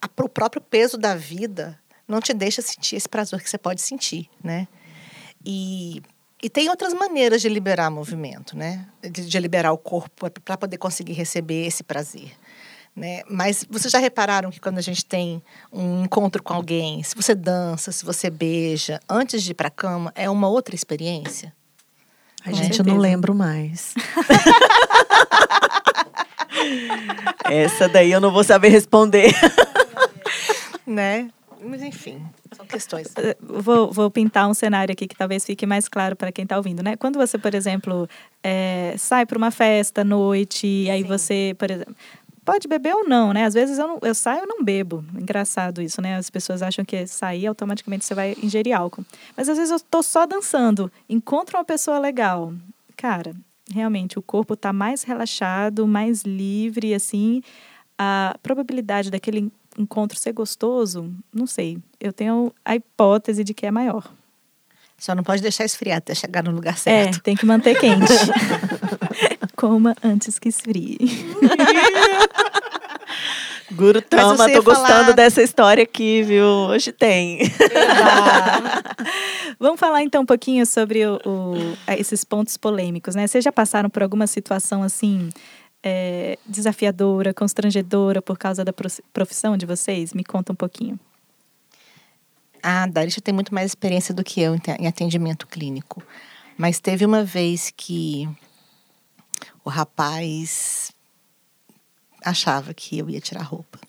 a- o próprio peso da vida não te deixa sentir esse prazer que você pode sentir, né? E, e tem outras maneiras de liberar movimento, né? De, de liberar o corpo para poder conseguir receber esse prazer. Né? Mas vocês já repararam que quando a gente tem um encontro com alguém, se você dança, se você beija, antes de ir para a cama, é uma outra experiência? Ai, Com gente, eu não lembro mais. Essa daí eu não vou saber responder. Né? Mas enfim, são questões. Eh, Vou, vou pintar um cenário aqui que talvez fique mais claro para quem está ouvindo, né? Quando você, por exemplo, eh, sai para uma festa à noite, e aí Sim. você, por exemplo, pode beber ou não, né? Às vezes eu, não, eu saio e não bebo. Engraçado isso, né? As pessoas acham que sair automaticamente você vai ingerir álcool. Mas às vezes eu tô só dançando, encontro uma pessoa legal. Cara, realmente o corpo está mais relaxado, mais livre, assim. A probabilidade daquele en- encontro ser gostoso, não sei. Eu tenho a hipótese de que é maior. Só não pode deixar esfriar até chegar no lugar É, certo. tem que manter quente. Coma antes que esfrie. Guru Tama, tô ia gostando falar- dessa história aqui, viu? Hoje tem. Vamos falar então um pouquinho sobre o, o- esses pontos polêmicos, né? Vocês já passaram por alguma situação assim eh, desafiadora, constrangedora por causa da prof- profissão de vocês? Me conta um pouquinho. A Darisha tem muito mais experiência do que eu em atendimento clínico. Mas teve uma vez que o rapaz achava que eu ia tirar a roupa.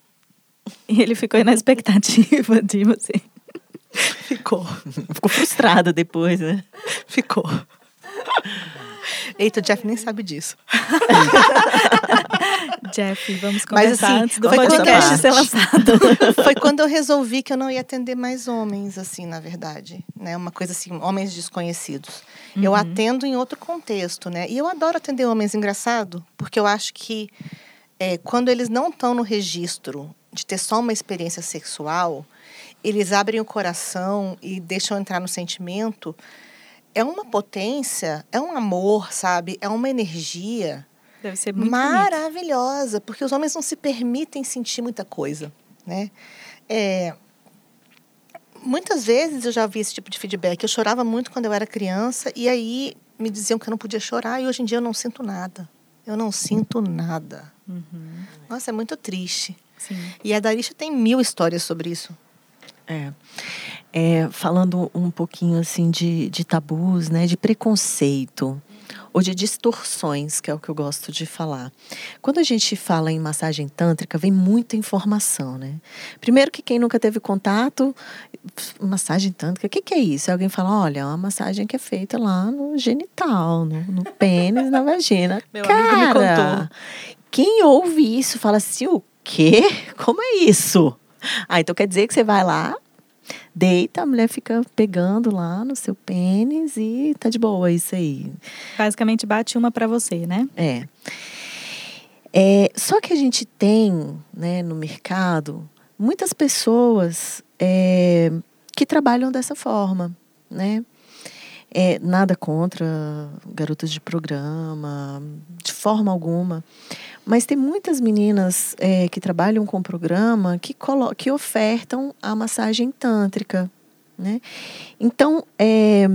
E ele ficou na expectativa de você. Ficou. Ficou frustrada depois, né? Ficou. Eita, o Jeff nem sabe disso. Jeff, vamos Mas, conversar assim, antes do foi quando podcast eu- ser lançado. Foi quando eu resolvi que eu não ia atender mais homens, assim, na verdade. Né? Uma coisa assim, homens desconhecidos. Eu atendo em outro contexto, né? E eu adoro atender homens engraçado, porque eu acho que é, quando eles não estão no registro de ter só uma experiência sexual, eles abrem o coração e deixam entrar no sentimento. É uma potência, é um amor, sabe? É uma energia Deve ser muito bonito. maravilhosa, porque os homens não se permitem sentir muita coisa, né? É, muitas vezes eu já vi esse tipo de feedback. Eu chorava muito quando eu era criança e aí me diziam que eu não podia chorar e hoje em dia eu não sinto nada. Eu não sinto nada. Uhum, Nossa, é muito triste. sim. E a Darisha tem mil histórias sobre isso. É. É, falando um pouquinho assim de, de tabus, né, de preconceito ou de distorções, que é o que eu gosto de falar. Quando a gente fala em massagem tântrica, vem muita informação, né? Primeiro que quem nunca teve contato, massagem tântrica, o que, que é isso? Alguém fala, olha, é uma massagem que é feita lá no genital, no, no pênis, na vagina. Meu amigo me Cara, contou. Quem ouve isso fala assim, o quê? Como é isso? Ah, então quer dizer que você vai lá, deita, a mulher fica pegando lá no seu pênis e tá de boa isso aí. Basicamente bate uma pra você, né? É. É, só que a gente tem né, no mercado muitas pessoas é, que trabalham dessa forma, né? É, nada contra garotas de programa, de forma alguma. Mas tem muitas meninas é, que trabalham com programa que, que ofertam a massagem tântrica. Né? Então, é,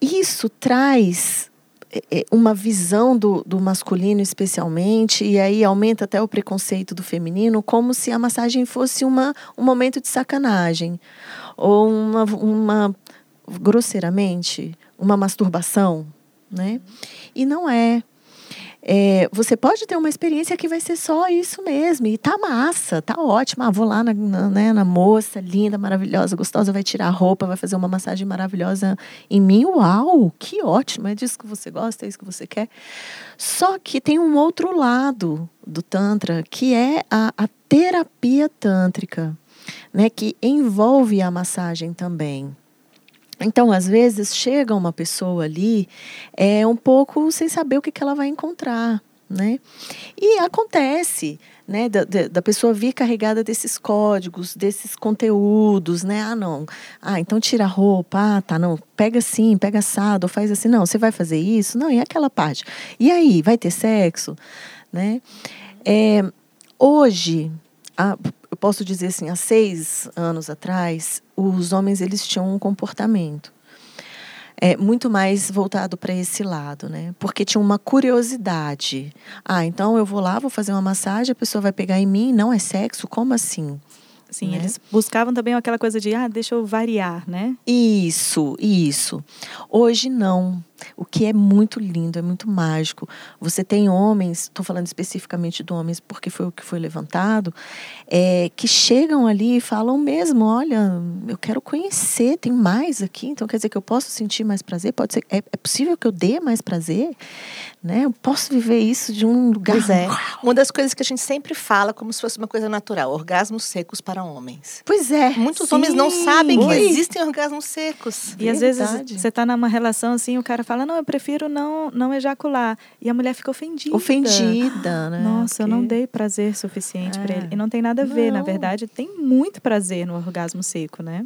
isso traz é, é, uma visão do, do masculino, especialmente, e aí aumenta até o preconceito do feminino, como se a massagem fosse uma, um momento de sacanagem, ou uma, uma grosseiramente, uma masturbação, né? E não é. É, você pode ter uma experiência que vai ser só isso mesmo, e tá massa, tá ótimo. Ah, vou lá na, na, né, na moça, linda, maravilhosa, gostosa, vai tirar a roupa, vai fazer uma massagem maravilhosa em mim. Uau, que ótimo, é disso que você gosta, é isso que você quer. Só que tem um outro lado do Tantra, que é a, a terapia tântrica, né, que envolve a massagem também. Então, às vezes, chega uma pessoa ali é um pouco sem saber o que, que ela vai encontrar, né? E acontece, né, da, da, pessoa vir carregada desses códigos, desses conteúdos, né? Ah, não. Ah, então tira a roupa. Ah, tá, não. Pega assim, pega assado, faz assim. Não, você vai fazer isso? Não, e aquela parte? E aí, vai ter sexo? Né? É, hoje, a, eu posso dizer assim, há seis anos atrás, os homens eles tinham um comportamento é, muito mais voltado para esse lado, né? Porque tinha uma curiosidade. Ah, então eu vou lá, vou fazer uma massagem, a pessoa vai pegar em mim, não é sexo? Como assim? Sim, Né? eles buscavam também aquela coisa de, ah, deixa eu variar, né? Isso, isso. Hoje não. O que é muito lindo, é muito mágico. Você tem homens, estou falando especificamente de homens porque foi o que foi levantado, é, que chegam ali e falam mesmo: olha, eu quero conhecer, tem mais aqui, então quer dizer que eu posso sentir mais prazer? Pode ser, é, é possível que eu dê mais prazer? Né? Eu posso viver isso de um lugar. Pois é. Uma das coisas que a gente sempre fala como se fosse uma coisa natural, orgasmos secos para homens. Pois é. Muitos sim. homens não sabem que Oi. existem orgasmos secos. E às vezes Verdade. você tá numa relação assim, o cara fala, não, eu prefiro não, não ejacular. E a mulher fica ofendida. Ofendida, né? Nossa, eu não Porque- dei prazer suficiente pra É. ele. E não tem nada a ver, na Não. verdade, tem muito prazer no orgasmo seco, né?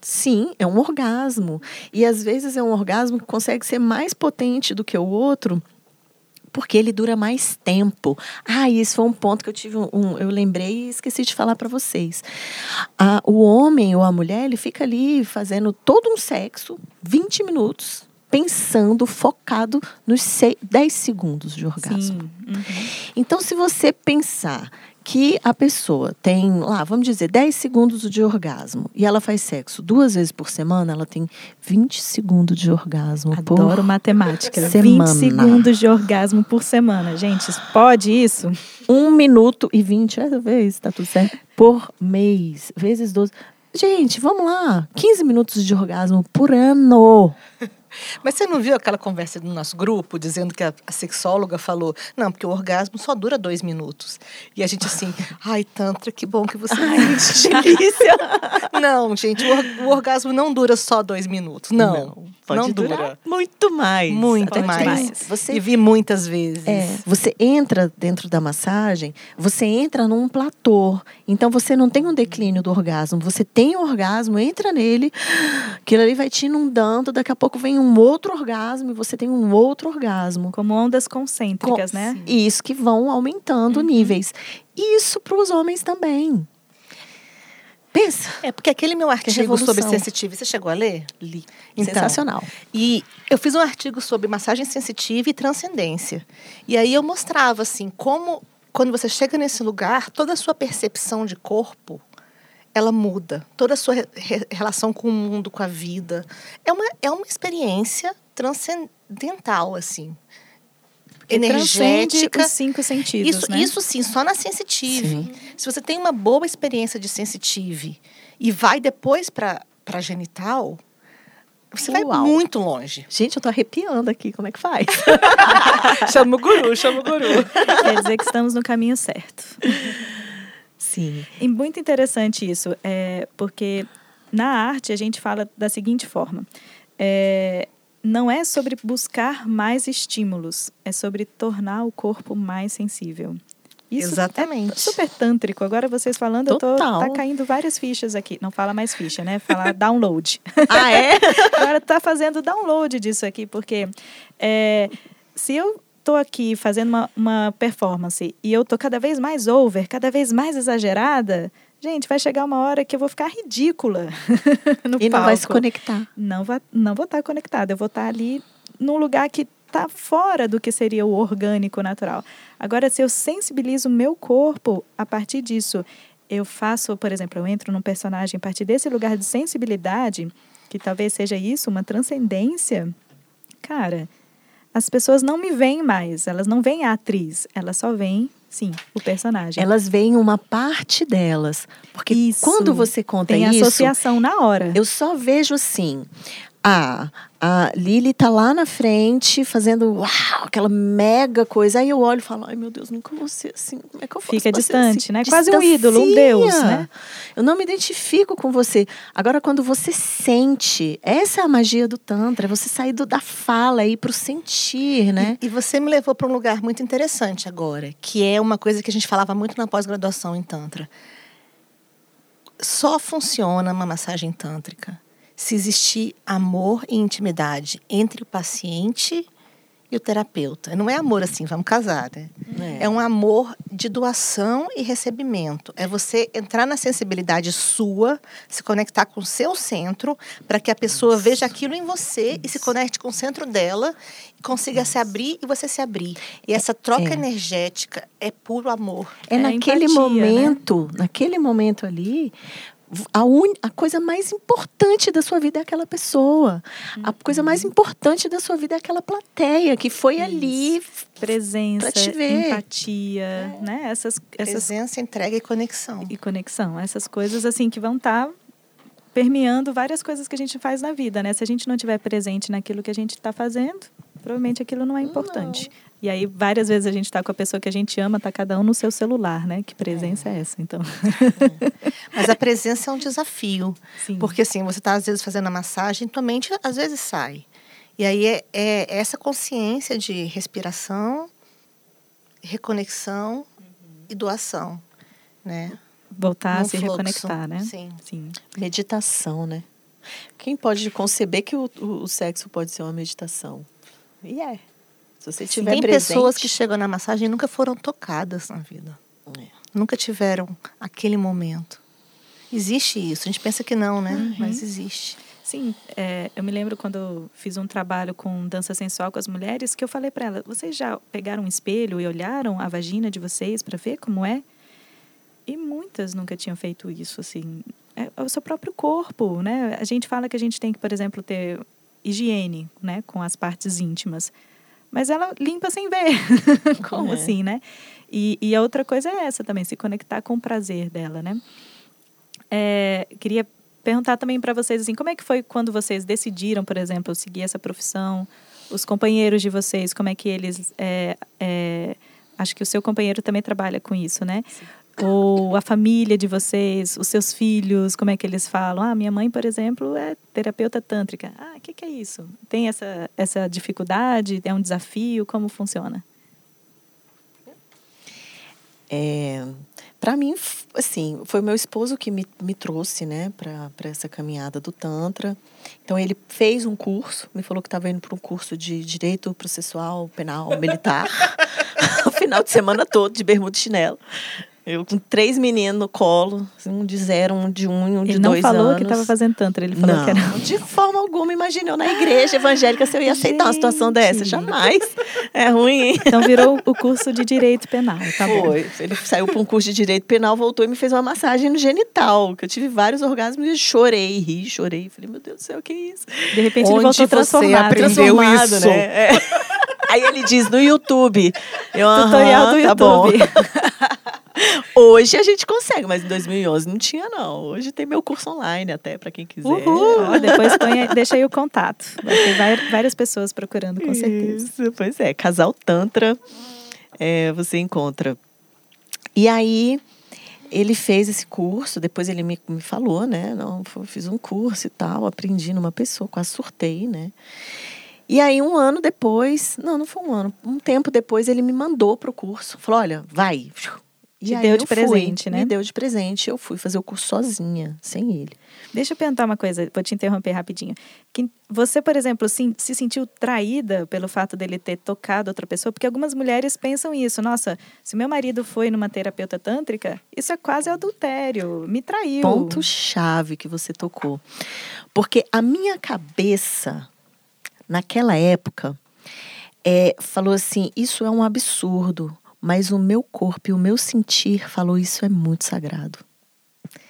Sim, é um orgasmo. E às vezes é um orgasmo que consegue ser mais potente do que o outro. Porque ele dura mais tempo. Ah, esse foi um ponto que eu tive um, um- eu lembrei e esqueci de falar para vocês. Ah, o homem ou a mulher, ele fica ali fazendo todo um sexo, 20 minutos, pensando, focado nos sei- 10 segundos de orgasmo. Uhum. Então, se você pensar que a pessoa tem, lá, vamos dizer, 10 segundos de orgasmo e ela faz sexo duas vezes por semana, ela tem 20 segundos de orgasmo Adoro por matemática. semana. 20 segundos de orgasmo por semana. Gente, pode isso? 1 minuto e 20, é vez, tá tudo certo? Por mês, vezes 12. Gente, vamos lá, 15 minutos de orgasmo por ano. Mas você não viu aquela conversa do nosso grupo dizendo que a, a, sexóloga falou, não, porque o orgasmo só dura dois minutos. E a gente assim, ai, Tantra, que bom que você. Ai, delícia! não, gente, o, o, orgasmo não dura só dois minutos. Não. não. Pode não durar dura. muito mais. Muito mais. mais. Você, e vi muitas vezes. É, você entra dentro da massagem, você entra num platô. Então você não tem um declínio do orgasmo. Você tem o orgasmo, entra nele, aquilo ali vai te inundando, daqui a pouco vem um outro orgasmo e você tem um outro orgasmo. Como ondas concêntricas, Com, né? Isso, que vão aumentando uhum. níveis. Isso para os homens também. Pensa. É porque aquele meu artigo sobre sensitiva, você chegou a ler? Li. Então, Sensacional. E eu fiz um artigo sobre massagem sensitiva e transcendência. E aí eu mostrava assim como quando você chega nesse lugar, toda a sua percepção de corpo ela muda. Toda a sua re relação com o mundo, com a vida. É uma, é uma experiência transcendental, assim energética. os cinco sentidos, isso, né? isso sim, só na sensitive. Sim. Se você tem uma boa experiência de sensitive e vai depois para para genital, você Uau. vai muito longe. Gente, eu tô arrepiando aqui. Como é que faz? chama o guru, chama o guru. Quer dizer que estamos no caminho certo. Sim. E muito interessante isso, é, porque na arte a gente fala da seguinte forma. É, não é sobre buscar mais estímulos, é sobre tornar o corpo mais sensível. Isso Exatamente. É super tântrico. Agora vocês falando, Total. eu tô tá caindo várias fichas aqui. Não fala mais ficha, né? Fala download. Ah, é? Agora tá fazendo download disso aqui, porque é, se eu tô aqui fazendo uma, uma performance e eu tô cada vez mais over, cada vez mais exagerada, Gente, vai chegar uma hora que eu vou ficar ridícula no e palco. não vai se conectar. Não, vai, não vou estar conectada. Eu vou estar ali num lugar que está fora do que seria o orgânico natural. Agora, se eu sensibilizo o meu corpo a partir disso, eu faço, por exemplo, eu entro num personagem a partir desse lugar de sensibilidade, que talvez seja isso, uma transcendência. Cara, as pessoas não me veem mais, elas não veem a atriz, elas só veem Sim, o personagem. Elas veem uma parte delas. Porque isso. quando você conta Tem isso. Tem associação na hora. Eu só vejo assim. Ah, a Lili tá lá na frente fazendo uau, aquela mega coisa. Aí eu olho e falo, ai meu Deus, nunca vou ser assim. Como é que eu faço Fica distante, assim? né? Distancia. Quase um ídolo, um deus, né? Eu não me identifico com você. Agora, quando você sente, essa é a magia do Tantra, é você sair do, da fala e ir pro sentir, né? E, e você me levou para um lugar muito interessante agora, que é uma coisa que a gente falava muito na pós-graduação em Tantra. Só funciona uma massagem tântrica se existir amor e intimidade entre o paciente e o terapeuta. Não é amor assim, vamos casar, né? É. é um amor de doação e recebimento. É você entrar na sensibilidade sua, se conectar com o seu centro, para que a pessoa Isso. veja aquilo em você Isso. e se conecte com o centro dela, consiga Isso. se abrir e você se abrir. E essa troca é. energética é puro amor. É, é naquele empatia, momento, né? naquele momento ali, a, un... a coisa mais importante da sua vida é aquela pessoa. Uhum. A coisa mais importante da sua vida é aquela plateia que foi Isso. ali presença, empatia, é. né? Essas, essas presença, entrega e conexão. E conexão, essas coisas assim que vão estar tá permeando várias coisas que a gente faz na vida, né? Se a gente não tiver presente naquilo que a gente está fazendo, provavelmente aquilo não é importante. Não. E aí, várias vezes a gente está com a pessoa que a gente ama, está cada um no seu celular, né? Que presença é, é essa, então? É. Mas a presença é um desafio. Sim. Porque, assim, você está, às vezes, fazendo a massagem, tua mente, às vezes, sai. E aí, é, é essa consciência de respiração, reconexão uhum. e doação, né? Voltar a se fluxo. reconectar, né? Sim. Sim. Meditação, né? Quem pode conceber que o, o, o sexo pode ser uma meditação? E é. Se você tiver Tem presente... pessoas que chegam na massagem e nunca foram tocadas na vida. É. Nunca tiveram aquele momento. Existe isso. A gente pensa que não, né? Uhum. Mas existe. Sim, é, eu me lembro quando eu fiz um trabalho com dança sensual com as mulheres, que eu falei para elas: vocês já pegaram um espelho e olharam a vagina de vocês para ver como é? E muitas nunca tinham feito isso, assim. É, é o seu próprio corpo, né? A gente fala que a gente tem que, por exemplo, ter higiene, né, com as partes íntimas. Mas ela limpa sem ver. Como é. assim, né? E, e, a outra coisa é essa também, se conectar com o prazer dela, né? É, queria perguntar também para vocês assim, como é que foi quando vocês decidiram, por exemplo, seguir essa profissão? Os companheiros de vocês, como é que eles é, é, acho que o seu companheiro também trabalha com isso, né? Sim. Ou a família de vocês, os seus filhos, como é que eles falam? Ah, minha mãe, por exemplo, é terapeuta tântrica. Ah, o que, que é isso? Tem essa, essa dificuldade? É um desafio? Como funciona? É, para mim, assim, foi meu esposo que me, me trouxe, né, para essa caminhada do Tantra. Então, ele fez um curso, me falou que estava indo para um curso de Direito Processual Penal Militar, o final de semana todo, de bermuda e chinelo. Eu com três meninos no colo, assim, um de zero, um de um e um de dois anos. Ele não falou que estava fazendo tantra, ele falou não, que era... de forma alguma imaginou na igreja evangélica se eu ia aceitar Gente. uma situação dessa. Jamais. É ruim, hein? Então virou o curso de Direito Penal, tá Foi. Bom. Ele saiu para um curso de Direito Penal, voltou e me fez uma massagem no genital, que eu tive vários orgasmos e chorei, ri, chorei. Falei, meu Deus do céu, o que é isso? De repente Onde ele voltou transformado. aprendeu transformado, isso? Né? É. Aí ele diz no YouTube. Eu, Tutorial do YouTube. Tá Hoje a gente consegue, mas em 2011 não tinha, não. Hoje tem meu curso online até, para quem quiser. Uhul. Depois põe, deixa aí o contato. Vai ter várias pessoas procurando, com certeza. Isso, pois é. Casal Tantra, é, você encontra. E aí, ele fez esse curso, depois ele me, me falou, né? Não, fiz um curso e tal, aprendi numa pessoa, quase surtei, né? E aí, um ano depois, não, não foi um ano, um tempo depois, ele me mandou para o curso. Falou: olha, vai, te e deu de presente, fui, né? Me deu de presente. Eu fui fazer o curso sozinha, sem ele. Deixa eu perguntar uma coisa, vou te interromper rapidinho. Você, por exemplo, se, se sentiu traída pelo fato dele ter tocado outra pessoa? Porque algumas mulheres pensam isso. Nossa, se meu marido foi numa terapeuta tântrica, isso é quase adultério. Me traiu. Ponto-chave que você tocou. Porque a minha cabeça, naquela época, é, falou assim: isso é um absurdo mas o meu corpo e o meu sentir falou isso é muito sagrado.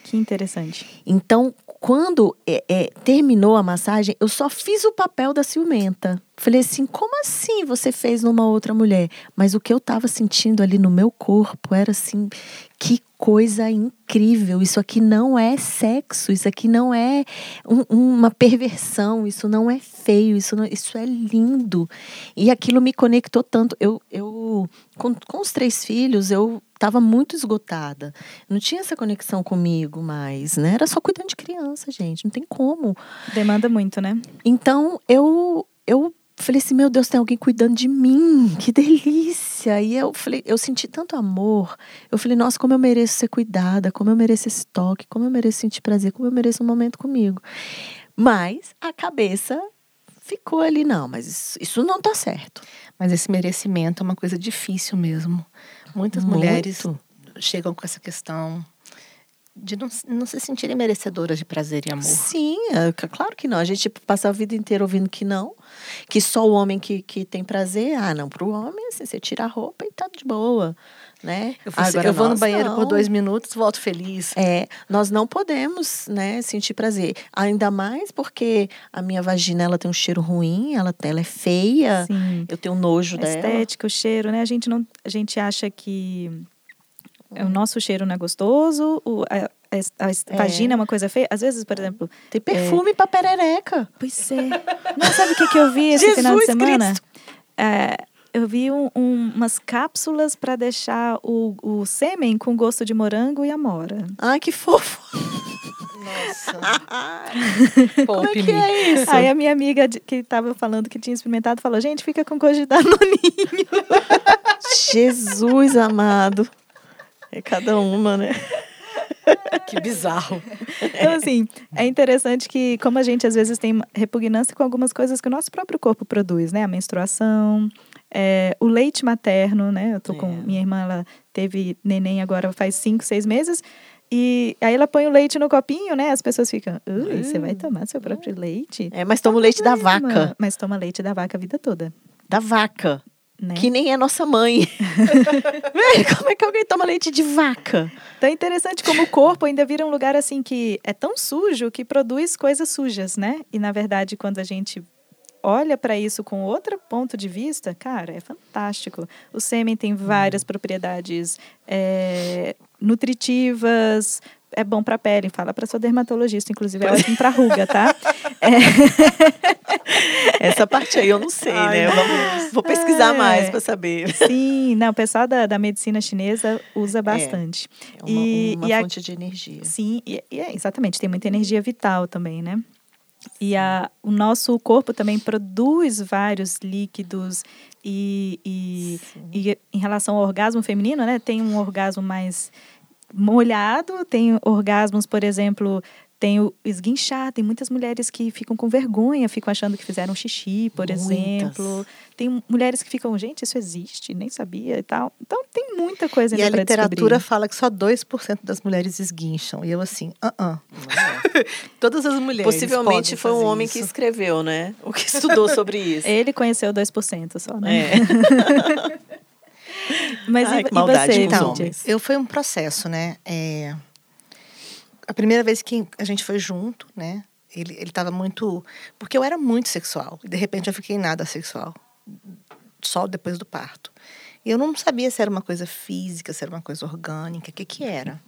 Que interessante. Então, quando é, é, terminou a massagem, eu só fiz o papel da ciumenta. Falei assim: como assim você fez numa outra mulher? Mas o que eu estava sentindo ali no meu corpo era assim: que coisa incrível! Isso aqui não é sexo, isso aqui não é um, uma perversão, isso não é feio, isso, não, isso é lindo. E aquilo me conectou tanto. Eu, eu com, com os três filhos, eu estava muito esgotada. Não tinha essa conexão comigo mais, né? Era só cuidando de criança, gente. Não tem como. Demanda muito, né? Então, eu, eu falei assim, meu Deus, tem alguém cuidando de mim, que delícia. E eu falei, eu senti tanto amor. Eu falei, nossa, como eu mereço ser cuidada, como eu mereço esse toque, como eu mereço sentir prazer, como eu mereço um momento comigo. Mas a cabeça ficou ali, não, mas isso, isso não tá certo. Mas esse merecimento é uma coisa difícil mesmo. Muitas Muito. mulheres chegam com essa questão de não, não se sentirem merecedoras de prazer e amor. Sim, é, claro que não. A gente passa a vida inteira ouvindo que não, que só o homem que, que tem prazer. Ah, não, para o homem, assim, você tira a roupa e tá de boa. Né? Eu, Agora, eu vou no banheiro não. por dois minutos, volto feliz. É, nós não podemos, né, sentir prazer. Ainda mais porque a minha vagina ela tem um cheiro ruim, ela, ela é feia. Sim. Eu tenho nojo dela. Estética, o cheiro, né? A gente não, a gente acha que o nosso cheiro não é gostoso, o, a, a, a é. vagina é uma coisa feia. Às vezes, por exemplo. Tem perfume é... pra perereca. Pois é. Não sabe o que, que eu vi esse Jesus final de semana? É, eu vi um, um, umas cápsulas para deixar o, o sêmen com gosto de morango e amora. Ai, que fofo. Nossa. Como é que é isso? Aí a minha amiga que estava falando que tinha experimentado falou: gente, fica com gosto de danoninho. Jesus amado. É cada uma, né? que bizarro. Então, assim, é interessante que, como a gente às vezes tem repugnância com algumas coisas que o nosso próprio corpo produz, né? A menstruação, é, o leite materno, né? Eu tô é. com. Minha irmã, ela teve neném agora faz cinco, seis meses. E aí ela põe o leite no copinho, né? As pessoas ficam, ui, você vai tomar seu próprio leite? É, mas toma o leite da vaca. Mas toma leite da vaca a vida toda. Da vaca. Né? Que nem é nossa mãe. como é que alguém toma leite de vaca? Então é interessante como o corpo ainda vira um lugar assim que é tão sujo que produz coisas sujas, né? E na verdade, quando a gente olha para isso com outro ponto de vista, cara, é fantástico. O sêmen tem várias hum. propriedades é, nutritivas, é bom para a pele. Fala para sua dermatologista, inclusive é ótimo para ruga, tá? É. Essa parte aí eu não sei, Ai, né? Vamos, vou pesquisar é. mais para saber. Sim, não, o pessoal da, da medicina chinesa usa é, bastante. É, uma, e, uma e fonte a, de energia. Sim, e, e é, exatamente, tem muita energia vital também, né? E a, o nosso corpo também produz vários líquidos e, e, e, em relação ao orgasmo feminino, né? Tem um orgasmo mais molhado, tem orgasmos, por exemplo, tem o esguinchar, tem muitas mulheres que ficam com vergonha, ficam achando que fizeram xixi, por muitas. exemplo. Tem mulheres que ficam, gente, isso existe, nem sabia e tal. Então tem muita coisa ainda E a literatura fala que só 2% das mulheres esguincham. E eu assim, uh -uh. Todas as mulheres. Possivelmente foi um homem isso. que escreveu, né? O que estudou sobre isso. Ele conheceu 2% só, né? É. Mas Ai, e, e você, então, eu foi um processo, né? É, a primeira vez que a gente foi junto, né? Ele, ele tava muito. Porque eu era muito sexual. E de repente eu fiquei nada sexual. Só depois do parto. E eu não sabia se era uma coisa física, se era uma coisa orgânica, o que, que era.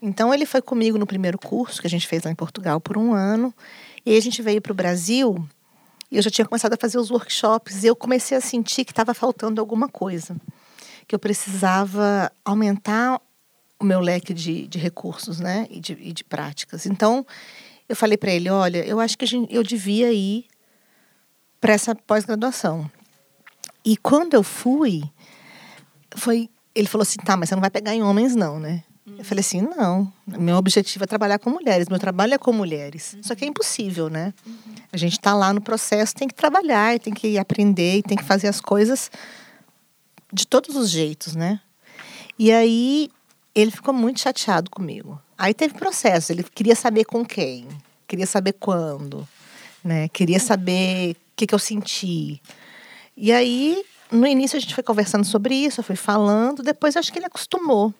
Então ele foi comigo no primeiro curso que a gente fez lá em Portugal por um ano. E aí a gente veio para o Brasil e eu já tinha começado a fazer os workshops. E eu comecei a sentir que estava faltando alguma coisa. Que eu precisava aumentar o meu leque de, de recursos, né? E de, e de práticas. Então, eu falei para ele: olha, eu acho que gente, eu devia ir para essa pós-graduação. E quando eu fui, foi. Ele falou assim: tá, mas você não vai pegar em homens, não, né? Eu falei assim: não, meu objetivo é trabalhar com mulheres, meu trabalho é com mulheres. Uhum. Só que é impossível, né? Uhum. A gente está lá no processo, tem que trabalhar, tem que aprender, tem que fazer as coisas de todos os jeitos, né? E aí ele ficou muito chateado comigo. Aí teve processo, ele queria saber com quem, queria saber quando, né? Queria saber o que, que eu senti. E aí, no início a gente foi conversando sobre isso, eu fui falando, depois acho que ele acostumou.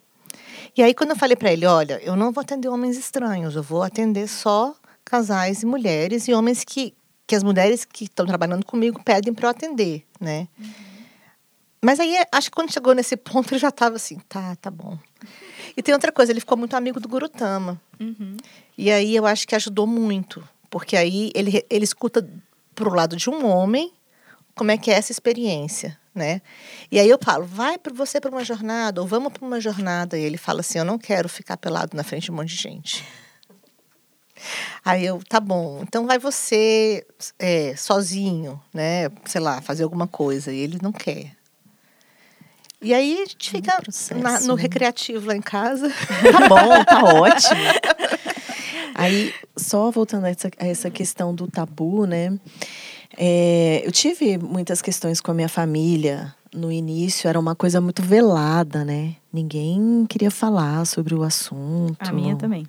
E aí quando eu falei para ele, olha, eu não vou atender homens estranhos, eu vou atender só casais e mulheres e homens que que as mulheres que estão trabalhando comigo pedem para eu atender, né? Uhum. Mas aí acho que quando chegou nesse ponto ele já estava assim, tá, tá bom. E tem outra coisa, ele ficou muito amigo do Gurutama. Uhum. E aí eu acho que ajudou muito. Porque aí ele, ele escuta pro lado de um homem como é que é essa experiência, né? E aí eu falo, vai para você para uma jornada ou vamos para uma jornada. E ele fala assim, eu não quero ficar pelado na frente de um monte de gente. Aí eu, tá bom, então vai você é, sozinho, né? Sei lá, fazer alguma coisa. E ele não quer. E aí a gente fica processo, na, no né? recreativo lá em casa. Tá bom, tá ótimo. Aí, só voltando a essa, a essa questão do tabu, né? É, eu tive muitas questões com a minha família. No início era uma coisa muito velada, né? Ninguém queria falar sobre o assunto. A minha também.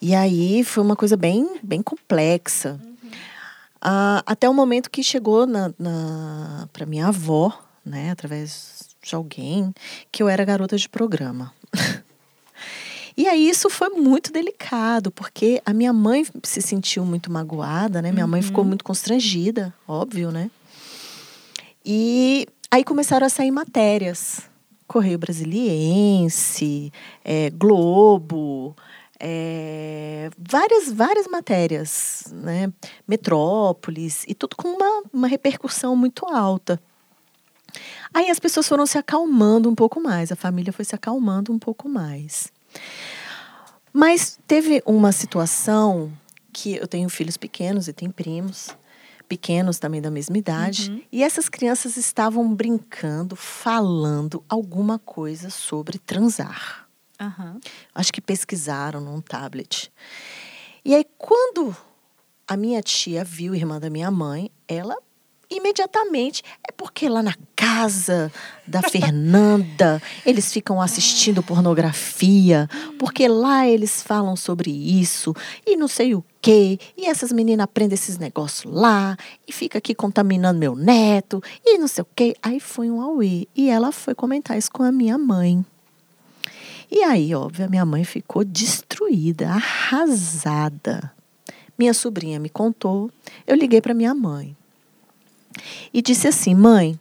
E aí foi uma coisa bem, bem complexa. Uhum. Ah, até o momento que chegou na, na para minha avó, né? Através de alguém que eu era garota de programa. e aí isso foi muito delicado, porque a minha mãe se sentiu muito magoada, né? Minha uhum. mãe ficou muito constrangida, óbvio, né? E aí começaram a sair matérias. Correio Brasiliense, é, Globo, é, várias, várias matérias, né? Metrópolis, e tudo com uma, uma repercussão muito alta. Aí as pessoas foram se acalmando um pouco mais, a família foi se acalmando um pouco mais. Mas teve uma situação que eu tenho filhos pequenos e tenho primos pequenos também da mesma idade, uhum. e essas crianças estavam brincando, falando alguma coisa sobre transar. Uhum. Acho que pesquisaram num tablet. E aí, quando a minha tia viu, irmã da minha mãe, ela imediatamente é porque lá na casa da Fernanda eles ficam assistindo pornografia, porque lá eles falam sobre isso e não sei o quê, e essas meninas aprendem esses negócios lá e fica aqui contaminando meu neto e não sei o quê. Aí foi um auê e ela foi comentar isso com a minha mãe. E aí, óbvio, a minha mãe ficou destruída, arrasada. Minha sobrinha me contou, eu liguei para minha mãe e disse assim: Mãe,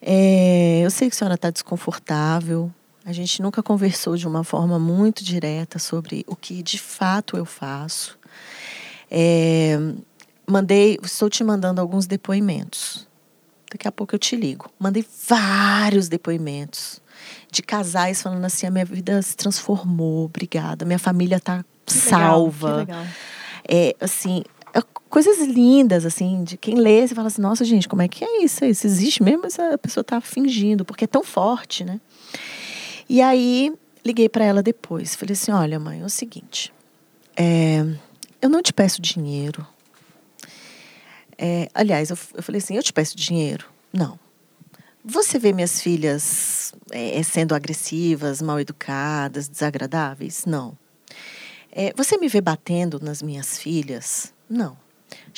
é, eu sei que a senhora está desconfortável, A gente nunca conversou de uma forma muito direta sobre o que de fato eu faço. É, mandei, estou te mandando alguns depoimentos. Daqui a pouco eu te ligo. Mandei vários depoimentos de casais falando assim: a minha vida se transformou, obrigada. Minha família está salva. Legal, é, assim, é coisas lindas, assim, de quem lê, você fala assim, nossa, gente, como é que é isso? Isso existe mesmo? Essa pessoa está fingindo, porque é tão forte, né? E aí, liguei para ela depois. Falei assim, olha, mãe, é o seguinte, é, eu não te peço dinheiro. É, aliás, eu, eu falei assim, eu te peço dinheiro? Não. Você vê minhas filhas é, sendo agressivas, mal educadas, desagradáveis? Não. É, você me vê batendo nas minhas filhas? Não.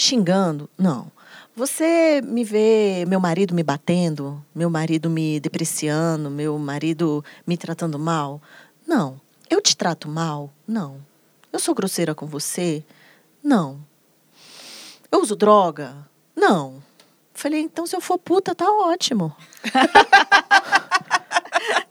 Xingando? Não. Você me vê meu marido me batendo, meu marido me depreciando, meu marido me tratando mal? Não. Eu te trato mal? Não. Eu sou grosseira com você? Não. Eu uso droga? Não. Falei, então se eu for puta, tá ótimo.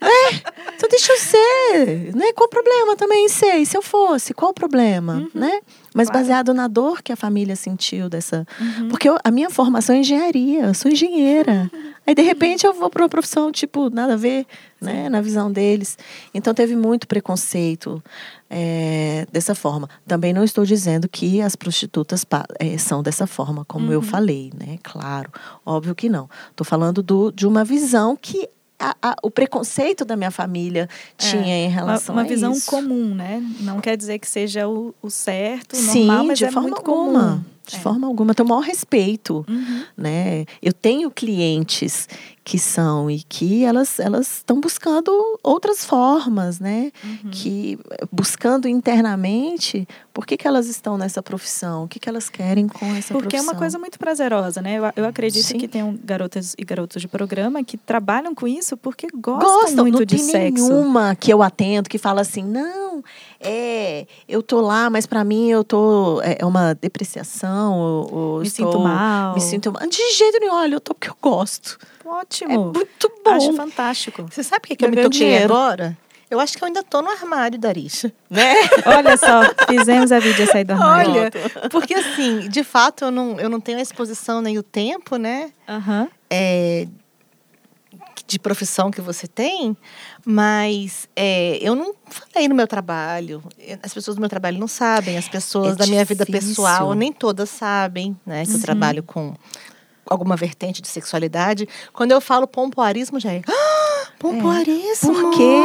é, então deixa eu ser, né? Qual o problema também em ser? E se eu fosse, qual o problema, uhum. né? Mas claro. baseado na dor que a família sentiu dessa... Uhum. Porque eu, a minha formação é engenharia, eu sou engenheira. Aí, de repente, eu vou para uma profissão, tipo, nada a ver, né? Na visão deles. Então, teve muito preconceito é, dessa forma. Também não estou dizendo que as prostitutas é, são dessa forma, como uhum. eu falei, né? Claro, óbvio que não. Estou falando do, de uma visão que a, a, o preconceito da minha família tinha é, em relação uma, uma a visão isso. comum, né? Não quer dizer que seja o, o certo, o Sim, normal, mas de é forma alguma. comum. De é. forma alguma, tenho o maior respeito, uhum. né? Eu tenho clientes que são e que elas elas estão buscando outras formas, né? Uhum. Que buscando internamente, por que, que elas estão nessa profissão? O que, que elas querem com essa Porque profissão? é uma coisa muito prazerosa, né? Eu, eu acredito Sim. que tem garotas e garotos de programa que trabalham com isso porque gostam, Gostam, muito não de tem sexo. nenhuma que eu atendo que fala assim, não, é, eu tô lá, mas para mim eu tô é, é uma depreciação, ou, ou Me estou, sinto mal. me sinto mal. De jeito nenhum, olha, eu tô porque eu gosto. Ótimo. É muito bom. Acho fantástico. Você sabe o que, que eu me toquei dinheiro. agora? Eu acho que eu ainda tô no armário da Arisha. né? Olha só, fizemos a vídeo sair do armário. Olha, porque assim, de fato, eu não, eu não tenho a exposição nem o tempo, né? Aham. é, de profissão que você tem, mas é, eu não falei no meu trabalho. As pessoas do meu trabalho não sabem, as pessoas É da minha vida pessoal nem todas sabem, né? Que eu trabalho com alguma vertente de sexualidade. Quando eu falo pompoarismo, já é. Ah, pompoarismo! Por quê?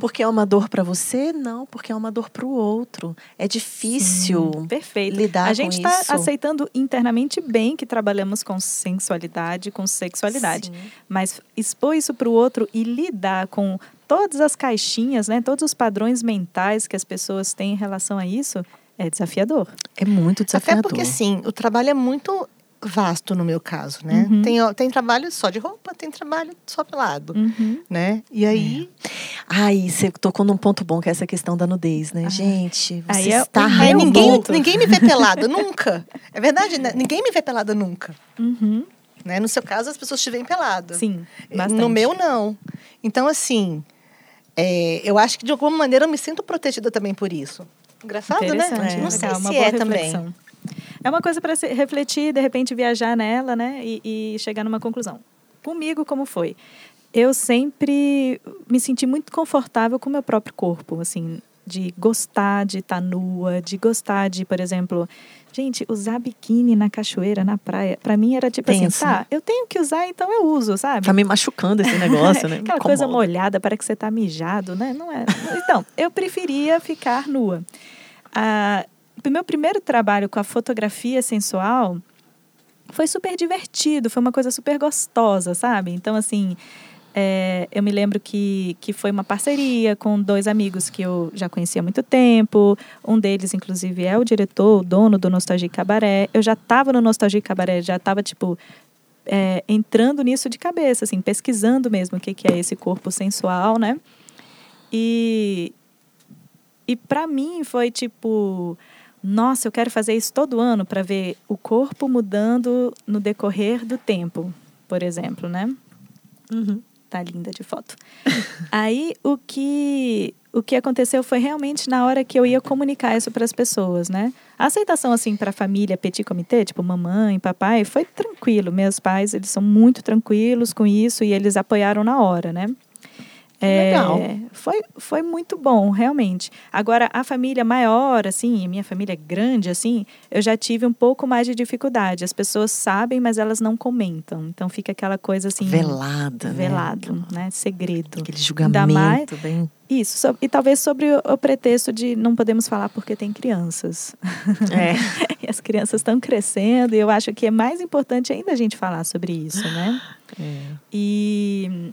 Porque é uma dor para você? Não, porque é uma dor para o outro. É difícil Perfeito. lidar a gente com está isso. aceitando internamente bem que trabalhamos com sensualidade, com sexualidade. Sim. Mas expor isso para o outro e lidar com todas as caixinhas, né, todos os padrões mentais que as pessoas têm em relação a isso, é desafiador. É muito Até desafiador. porque, assim, o trabalho é muito vasto no meu caso, né? Uhum. Tem, tem trabalho só de roupa, tem trabalho só pelado, Uhum. né? E aí, Ai, você tocou num ponto bom, que é essa questão da nudez, né? Gente, você Aí é está aí meu rindo. ninguém, ponto. ninguém me vê pelada, nunca. É verdade, né? Ninguém me vê pelada nunca. Uhum. Né? No seu caso, as pessoas te veem pelada. Sim, bastante. No meu, não. Então, assim, é, eu acho que de alguma maneira eu me sinto protegida também por isso. Engraçado, né? Interessante, Não sei se é também. É uma coisa para refletir, de repente viajar nela, né? E, e chegar numa conclusão. Comigo, como foi? Eu sempre me senti muito confortável com o meu próprio corpo, assim, de gostar de estar nua, de gostar de, por exemplo, gente, usar biquíni na cachoeira, na praia, para mim era tipo Tenso, assim, tá, eu tenho que usar, então eu uso, sabe? Tá me machucando esse negócio, né? Aquela coisa molhada, parece que você tá mijado, né? Não é. Então, eu preferia ficar nua. Ah, meu primeiro trabalho com a fotografia sensual foi super divertido, foi uma coisa super gostosa, sabe? Então, assim, é, eu me lembro que, que foi uma parceria com dois amigos que eu já conhecia há muito tempo. Um deles, inclusive, é o diretor, o dono do Nostalgia Cabaré. Eu já estava no Nostalgia Cabaré, já estava, tipo, é, entrando nisso de cabeça, assim, pesquisando mesmo o que, que é esse corpo sensual, né? E, e para mim foi tipo, nossa, eu quero fazer isso todo ano para ver o corpo mudando no decorrer do tempo, por exemplo, né? Uhum. tá linda de foto. Aí o que o que aconteceu foi realmente na hora que eu ia comunicar isso para as pessoas, né? A aceitação assim para a família petit comité, tipo mamãe, papai, foi tranquilo. Meus pais, eles são muito tranquilos com isso e eles apoiaram na hora, né? É, Legal. Foi, foi muito bom, realmente. Agora, a família maior, assim, minha família grande, assim, eu já tive um pouco mais de dificuldade. As pessoas sabem, mas elas não comentam. Então fica aquela coisa assim. Velada. Né? Velado, né? né? Segredo. Aquele julgamento mais, bem. Isso, so, e talvez sobre o, o, pretexto de não podemos falar porque tem crianças. É. e as crianças estão crescendo, e eu acho que é mais importante ainda a gente falar sobre isso, né? É. E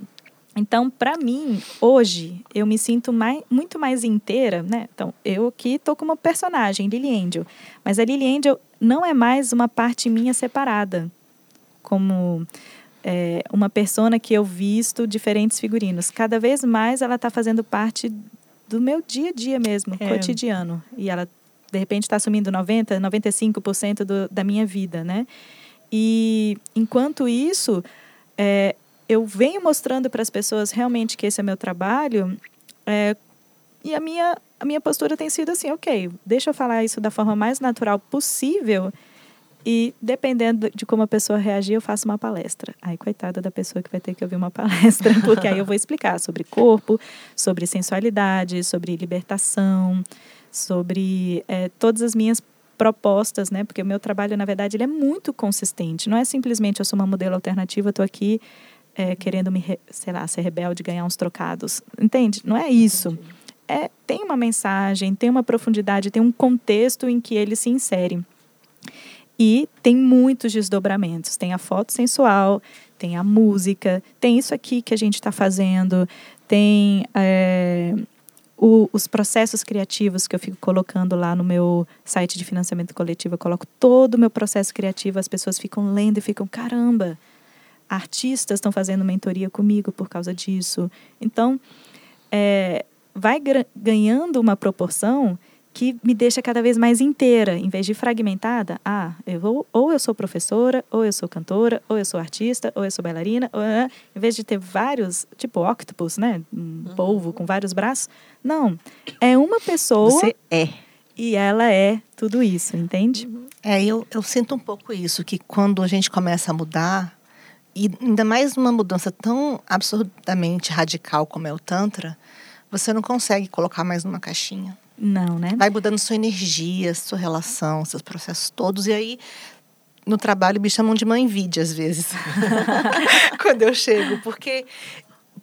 então, para mim, hoje, eu me sinto mais, muito mais inteira, né? Então, eu aqui estou como personagem, Lily Angel. Mas a Lily Angel não é mais uma parte minha separada, como é, uma persona que eu visto diferentes figurinos. Cada vez mais ela está fazendo parte do meu dia a dia mesmo, é. cotidiano. E ela, de repente, está assumindo 90%, 95% do, da minha vida, né? E, enquanto isso... É, eu venho mostrando para as pessoas realmente que esse é meu trabalho, é, e a minha, a minha postura tem sido assim, ok, deixa eu falar isso da forma mais natural possível e dependendo de como a pessoa reagir, eu faço uma palestra. Aí, coitada da pessoa que vai ter que ouvir uma palestra, porque aí eu vou explicar sobre corpo, sobre sensualidade, sobre libertação, sobre é, todas as minhas propostas, né? Porque o meu trabalho, na verdade, ele é muito consistente. Não é simplesmente eu sou uma modelo alternativa, estou aqui é, querendo me, sei lá, ser rebelde, ganhar uns trocados. Entende? Não é isso. É, tem uma mensagem, tem uma profundidade, tem um contexto em que ele se insere. E tem muitos desdobramentos. Tem a foto sensual, tem a música, tem isso aqui que a gente está fazendo, tem é, o, os processos criativos que eu fico colocando lá no meu site de financiamento coletivo. Eu coloco todo o meu processo criativo, as pessoas ficam lendo e ficam, caramba, artistas estão fazendo mentoria comigo por causa disso. Então, é, vai ganhando uma proporção que me deixa cada vez mais inteira, em vez de fragmentada. Ah, eu vou, ou eu sou professora, ou eu sou cantora, ou eu sou artista, ou eu sou bailarina. Ou, ah, em vez de ter vários, tipo octopus, né? Um uhum. polvo com vários braços. Não. É uma pessoa. Você é. E ela é tudo isso, entende? Uhum. É, eu, eu sinto um pouco isso, que quando a gente começa a mudar, e ainda mais numa mudança tão absurdamente radical como é o Tantra, você não consegue colocar mais numa caixinha. Não, né? Vai mudando sua energia, sua relação, seus processos todos. E aí, no trabalho, me chamam de mãe vídeo às vezes. Quando eu chego. Porque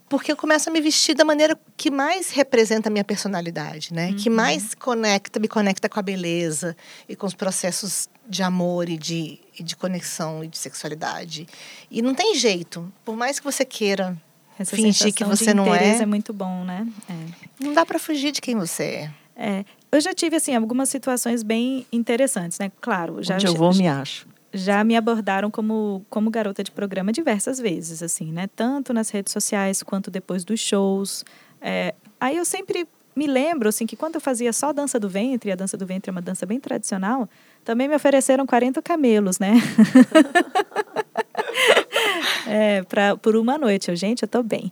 porque eu começo a me vestir da maneira que mais representa a minha personalidade, né? Uhum. Que mais conecta, me conecta com a beleza e com os processos de amor e de, e de conexão e de sexualidade. E não tem jeito, por mais que você queira Essa fingir que você não é, é muito bom, né? É. Não dá para fugir de quem você é. É, eu já tive assim algumas situações bem interessantes, né? Claro, já Onde eu vou me acho já me abordaram como, como garota de programa diversas vezes, assim, né? Tanto nas redes sociais quanto depois dos shows. É, aí eu sempre me lembro, assim, que quando eu fazia só dança do ventre, e a dança do ventre é uma dança bem tradicional, também me ofereceram 40 camelos, né? é, pra, por uma noite. Eu, gente, eu tô bem.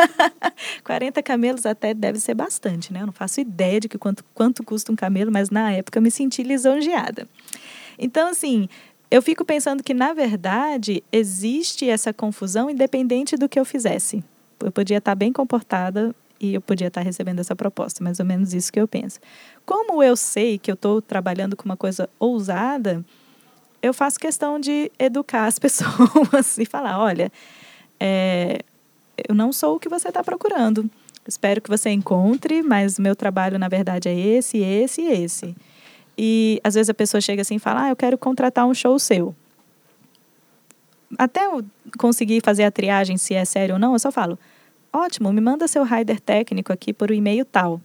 40 camelos até deve ser bastante, né? Eu não faço ideia de que quanto, quanto custa um camelo, mas na época eu me senti lisonjeada. Então, assim, eu fico pensando que, na verdade, existe essa confusão independente do que eu fizesse. Eu podia estar bem comportada e eu podia estar recebendo essa proposta, mais ou menos isso que eu penso. Como eu sei que eu estou trabalhando com uma coisa ousada, eu faço questão de educar as pessoas e falar: olha, é, eu não sou o que você está procurando. Espero que você encontre, mas meu trabalho, na verdade, é esse, esse e esse. E às vezes a pessoa chega assim e fala: Ah, eu quero contratar um show seu. Até eu conseguir fazer a triagem se é sério ou não, eu só falo: Ótimo, me manda seu rider técnico aqui por o um e-mail tal.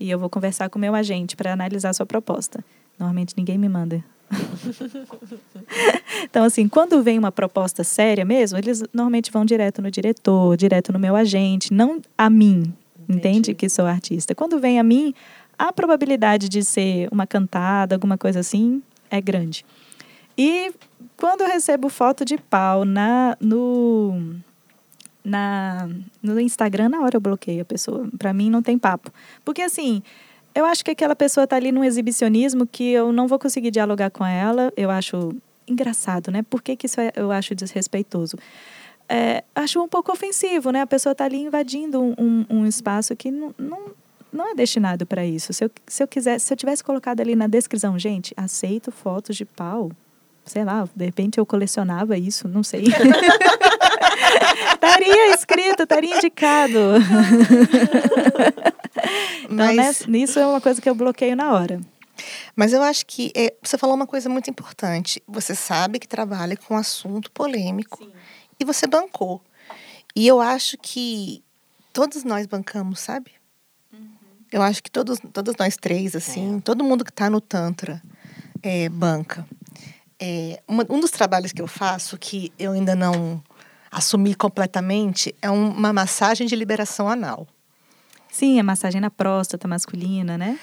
E eu vou conversar com o meu agente para analisar a sua proposta. Normalmente ninguém me manda. então, assim, quando vem uma proposta séria mesmo, eles normalmente vão direto no diretor, direto no meu agente, não a mim, Entendi. entende? Que sou artista. Quando vem a mim, a probabilidade de ser uma cantada, alguma coisa assim, é grande. E quando eu recebo foto de pau na, no, na, no Instagram, na hora eu bloqueio a pessoa. Para mim não tem papo. Porque assim, eu acho que aquela pessoa tá ali num exibicionismo que eu não vou conseguir dialogar com ela. Eu acho engraçado, né? Por que, que isso é, eu acho desrespeitoso? É, acho um pouco ofensivo, né? A pessoa tá ali invadindo um, um, um espaço que não, não, é destinado para isso. Se eu, se eu quiser, se eu tivesse colocado ali na descrição, gente, aceito fotos de pau, sei lá, de repente eu colecionava isso, não sei. estaria escrito, estaria indicado. então, Mas... nisso é uma coisa que eu bloqueio na hora. Mas eu acho que é, você falou uma coisa muito importante. Você sabe que trabalha com assunto polêmico Sim. e você bancou. E eu acho que todos nós bancamos, sabe? Uhum. Eu acho que todos, todos nós três, assim, é. todo mundo que está no Tantra é, banca. É, uma, um dos trabalhos que eu faço, que eu ainda não assumi completamente, é uma massagem de liberação anal. Sim, a massagem na próstata masculina, né?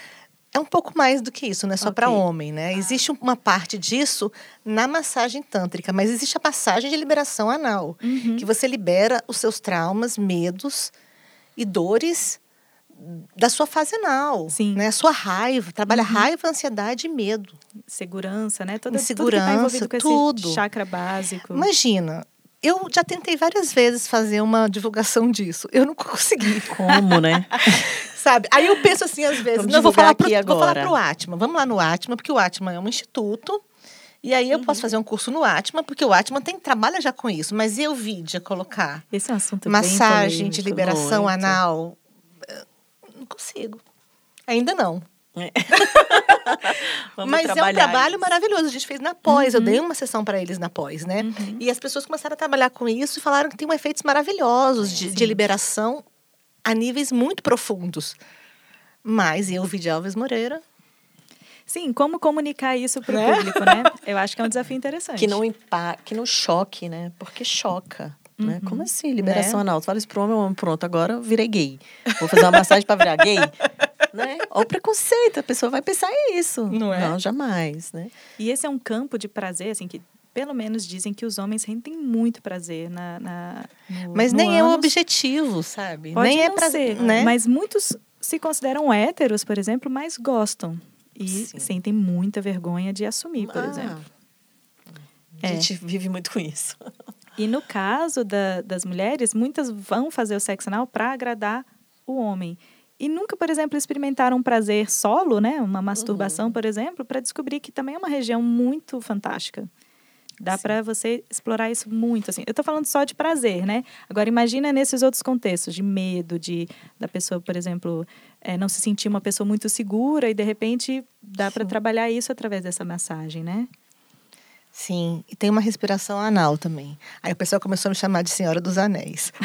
É um pouco mais do que isso, não é só okay. para homem, né? Ah. Existe uma parte disso na massagem tântrica, mas existe a massagem de liberação anal, uhum. que você libera os seus traumas, medos e dores da sua fase anal, Sim. né? A sua raiva, trabalha uhum. raiva, ansiedade e medo. Segurança, né? Toda, Insegurança, tudo. Que tá tudo. chakra básico. Imagina, eu já tentei várias vezes fazer uma divulgação disso. Eu não consegui. Como, né? Sabe? Aí eu penso assim, às vezes, não, vou falar, pro, vou falar pro Atma. Vamos lá no Atma, porque o Atma é um instituto. E aí eu uhum. posso fazer um curso no Atma, porque o Atma tem, trabalha já com isso. Mas e o vídeo colocar? Esse é um assunto Massagem de liberação muito. anal. Não consigo. Ainda não. Mas é um trabalho isso. maravilhoso. A gente fez na pós. Uhum. Eu dei uma sessão para eles na pós, né? Uhum. E as pessoas começaram a trabalhar com isso e falaram que tem efeitos maravilhosos é, de, de, liberação a níveis muito profundos. Mas eu vi de Alves Moreira. Sim, como comunicar isso para o né? público, né? Eu acho que é um desafio interessante. Que não impa que não choque, né? Porque choca. Né? Uhum. Né? Como assim? Liberação né? anal. Tu fala isso pro homem, homem, pronto, agora eu virei gay. Vou fazer uma massagem para virar gay? Né? Olha o preconceito, a pessoa vai pensar isso. Não é? Não, jamais, né? E esse é um campo de prazer, assim, que pelo menos dizem que os homens sentem muito prazer na. na no, mas no nem ânus. é o objetivo, sabe? Pode nem é prazer, né? Mas muitos se consideram héteros, por exemplo, mas gostam. E Sim. sentem muita vergonha de assumir, por ah. exemplo. A gente é. vive muito com isso. E no caso da, das mulheres, muitas vão fazer o sexo anal para agradar o homem. E nunca, por exemplo, experimentaram um prazer solo, né? Uma masturbação, uhum. por exemplo, para descobrir que também é uma região muito fantástica. Dá para você explorar isso muito, assim. Eu estou falando só de prazer, né? Agora imagina nesses outros contextos de medo, de da pessoa, por exemplo, é, não se sentir uma pessoa muito segura e de repente dá para trabalhar isso através dessa massagem, né? Sim, e tem uma respiração anal também. Aí o pessoal começou a me chamar de Senhora dos Anéis.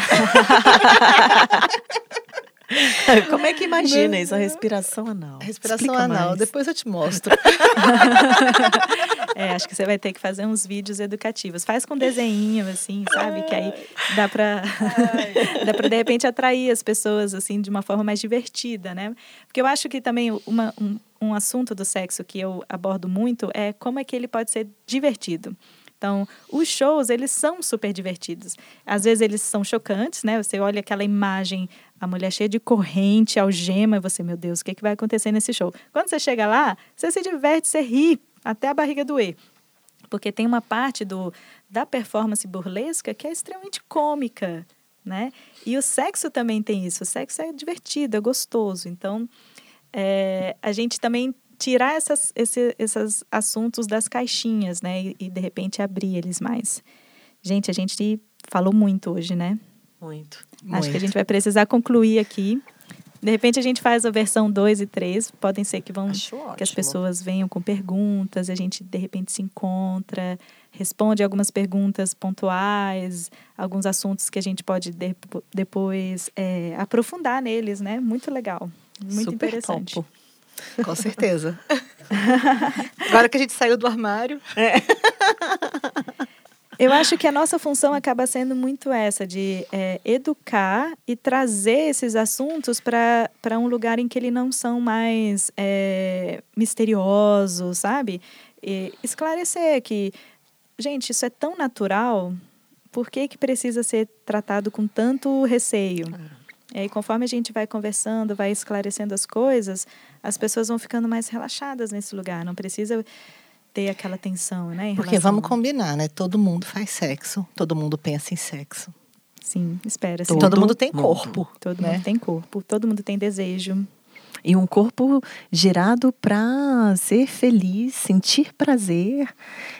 Como é que imagina isso, a respiração anal? respiração Explica anal, mais. depois eu te mostro. é, acho que você vai ter que fazer uns vídeos educativos. Faz com desenho, assim, sabe? Que aí dá pra, dá pra, de repente, atrair as pessoas, assim, de uma forma mais divertida, né? Porque eu acho que também uma, um, um assunto do sexo que eu abordo muito é como é que ele pode ser divertido. Então, os shows, eles são super divertidos. Às vezes eles são chocantes, né? Você olha aquela imagem, a mulher cheia de corrente, algema, e você, meu Deus, o que, é que vai acontecer nesse show? Quando você chega lá, você se diverte, você ri, até a barriga doer. Porque tem uma parte do, da performance burlesca que é extremamente cômica, né? E o sexo também tem isso. O sexo é divertido, é gostoso. Então, é, a gente também tirar essas, esse, esses assuntos das caixinhas, né? E, e, de repente abrir eles mais. Gente, a gente falou muito hoje, né? Muito. Acho muito. que a gente vai precisar concluir aqui. De repente a gente faz a versão 2 e 3. Podem ser que vão que as pessoas venham com perguntas, a gente de repente se encontra, responde algumas perguntas pontuais, alguns assuntos que a gente pode de, depois é, aprofundar neles, né? Muito legal. Muito Super interessante. Topo. Com certeza. Agora que a gente saiu do armário. É. Eu acho que a nossa função acaba sendo muito essa, de é, educar e trazer esses assuntos para um lugar em que eles não são mais é, misteriosos, sabe? E esclarecer que, gente, isso é tão natural Por que, que precisa ser tratado com tanto receio? E aí, conforme a gente vai conversando, vai esclarecendo as coisas, as pessoas vão ficando mais relaxadas nesse lugar. Não precisa ter aquela tensão, né? Porque vamos combinar, né? Todo mundo faz sexo, todo mundo pensa em sexo. Sim, espera. Todo, todo mundo tem corpo. Todo né? mundo tem corpo, todo mundo tem desejo. E um corpo gerado para ser feliz, sentir prazer,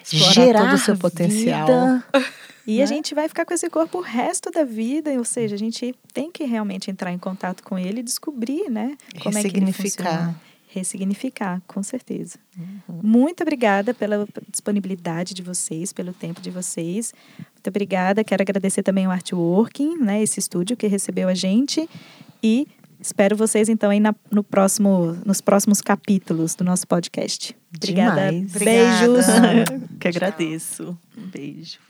Explorar gerar todo o seu potencial. E né? a gente vai ficar com esse corpo o resto da vida, ou seja, a gente tem que realmente entrar em contato com ele e descobrir, né? Como é que ele funciona ressignificar, com certeza. Uhum. Muito obrigada pela disponibilidade de vocês, pelo tempo de vocês. Muito obrigada. Quero agradecer também o Artworking, né, esse estúdio que recebeu a gente. E espero vocês, então, aí na, no próximo, nos próximos capítulos do nosso podcast. Obrigada. Demais. Beijos. Obrigada. que agradeço. Um beijo.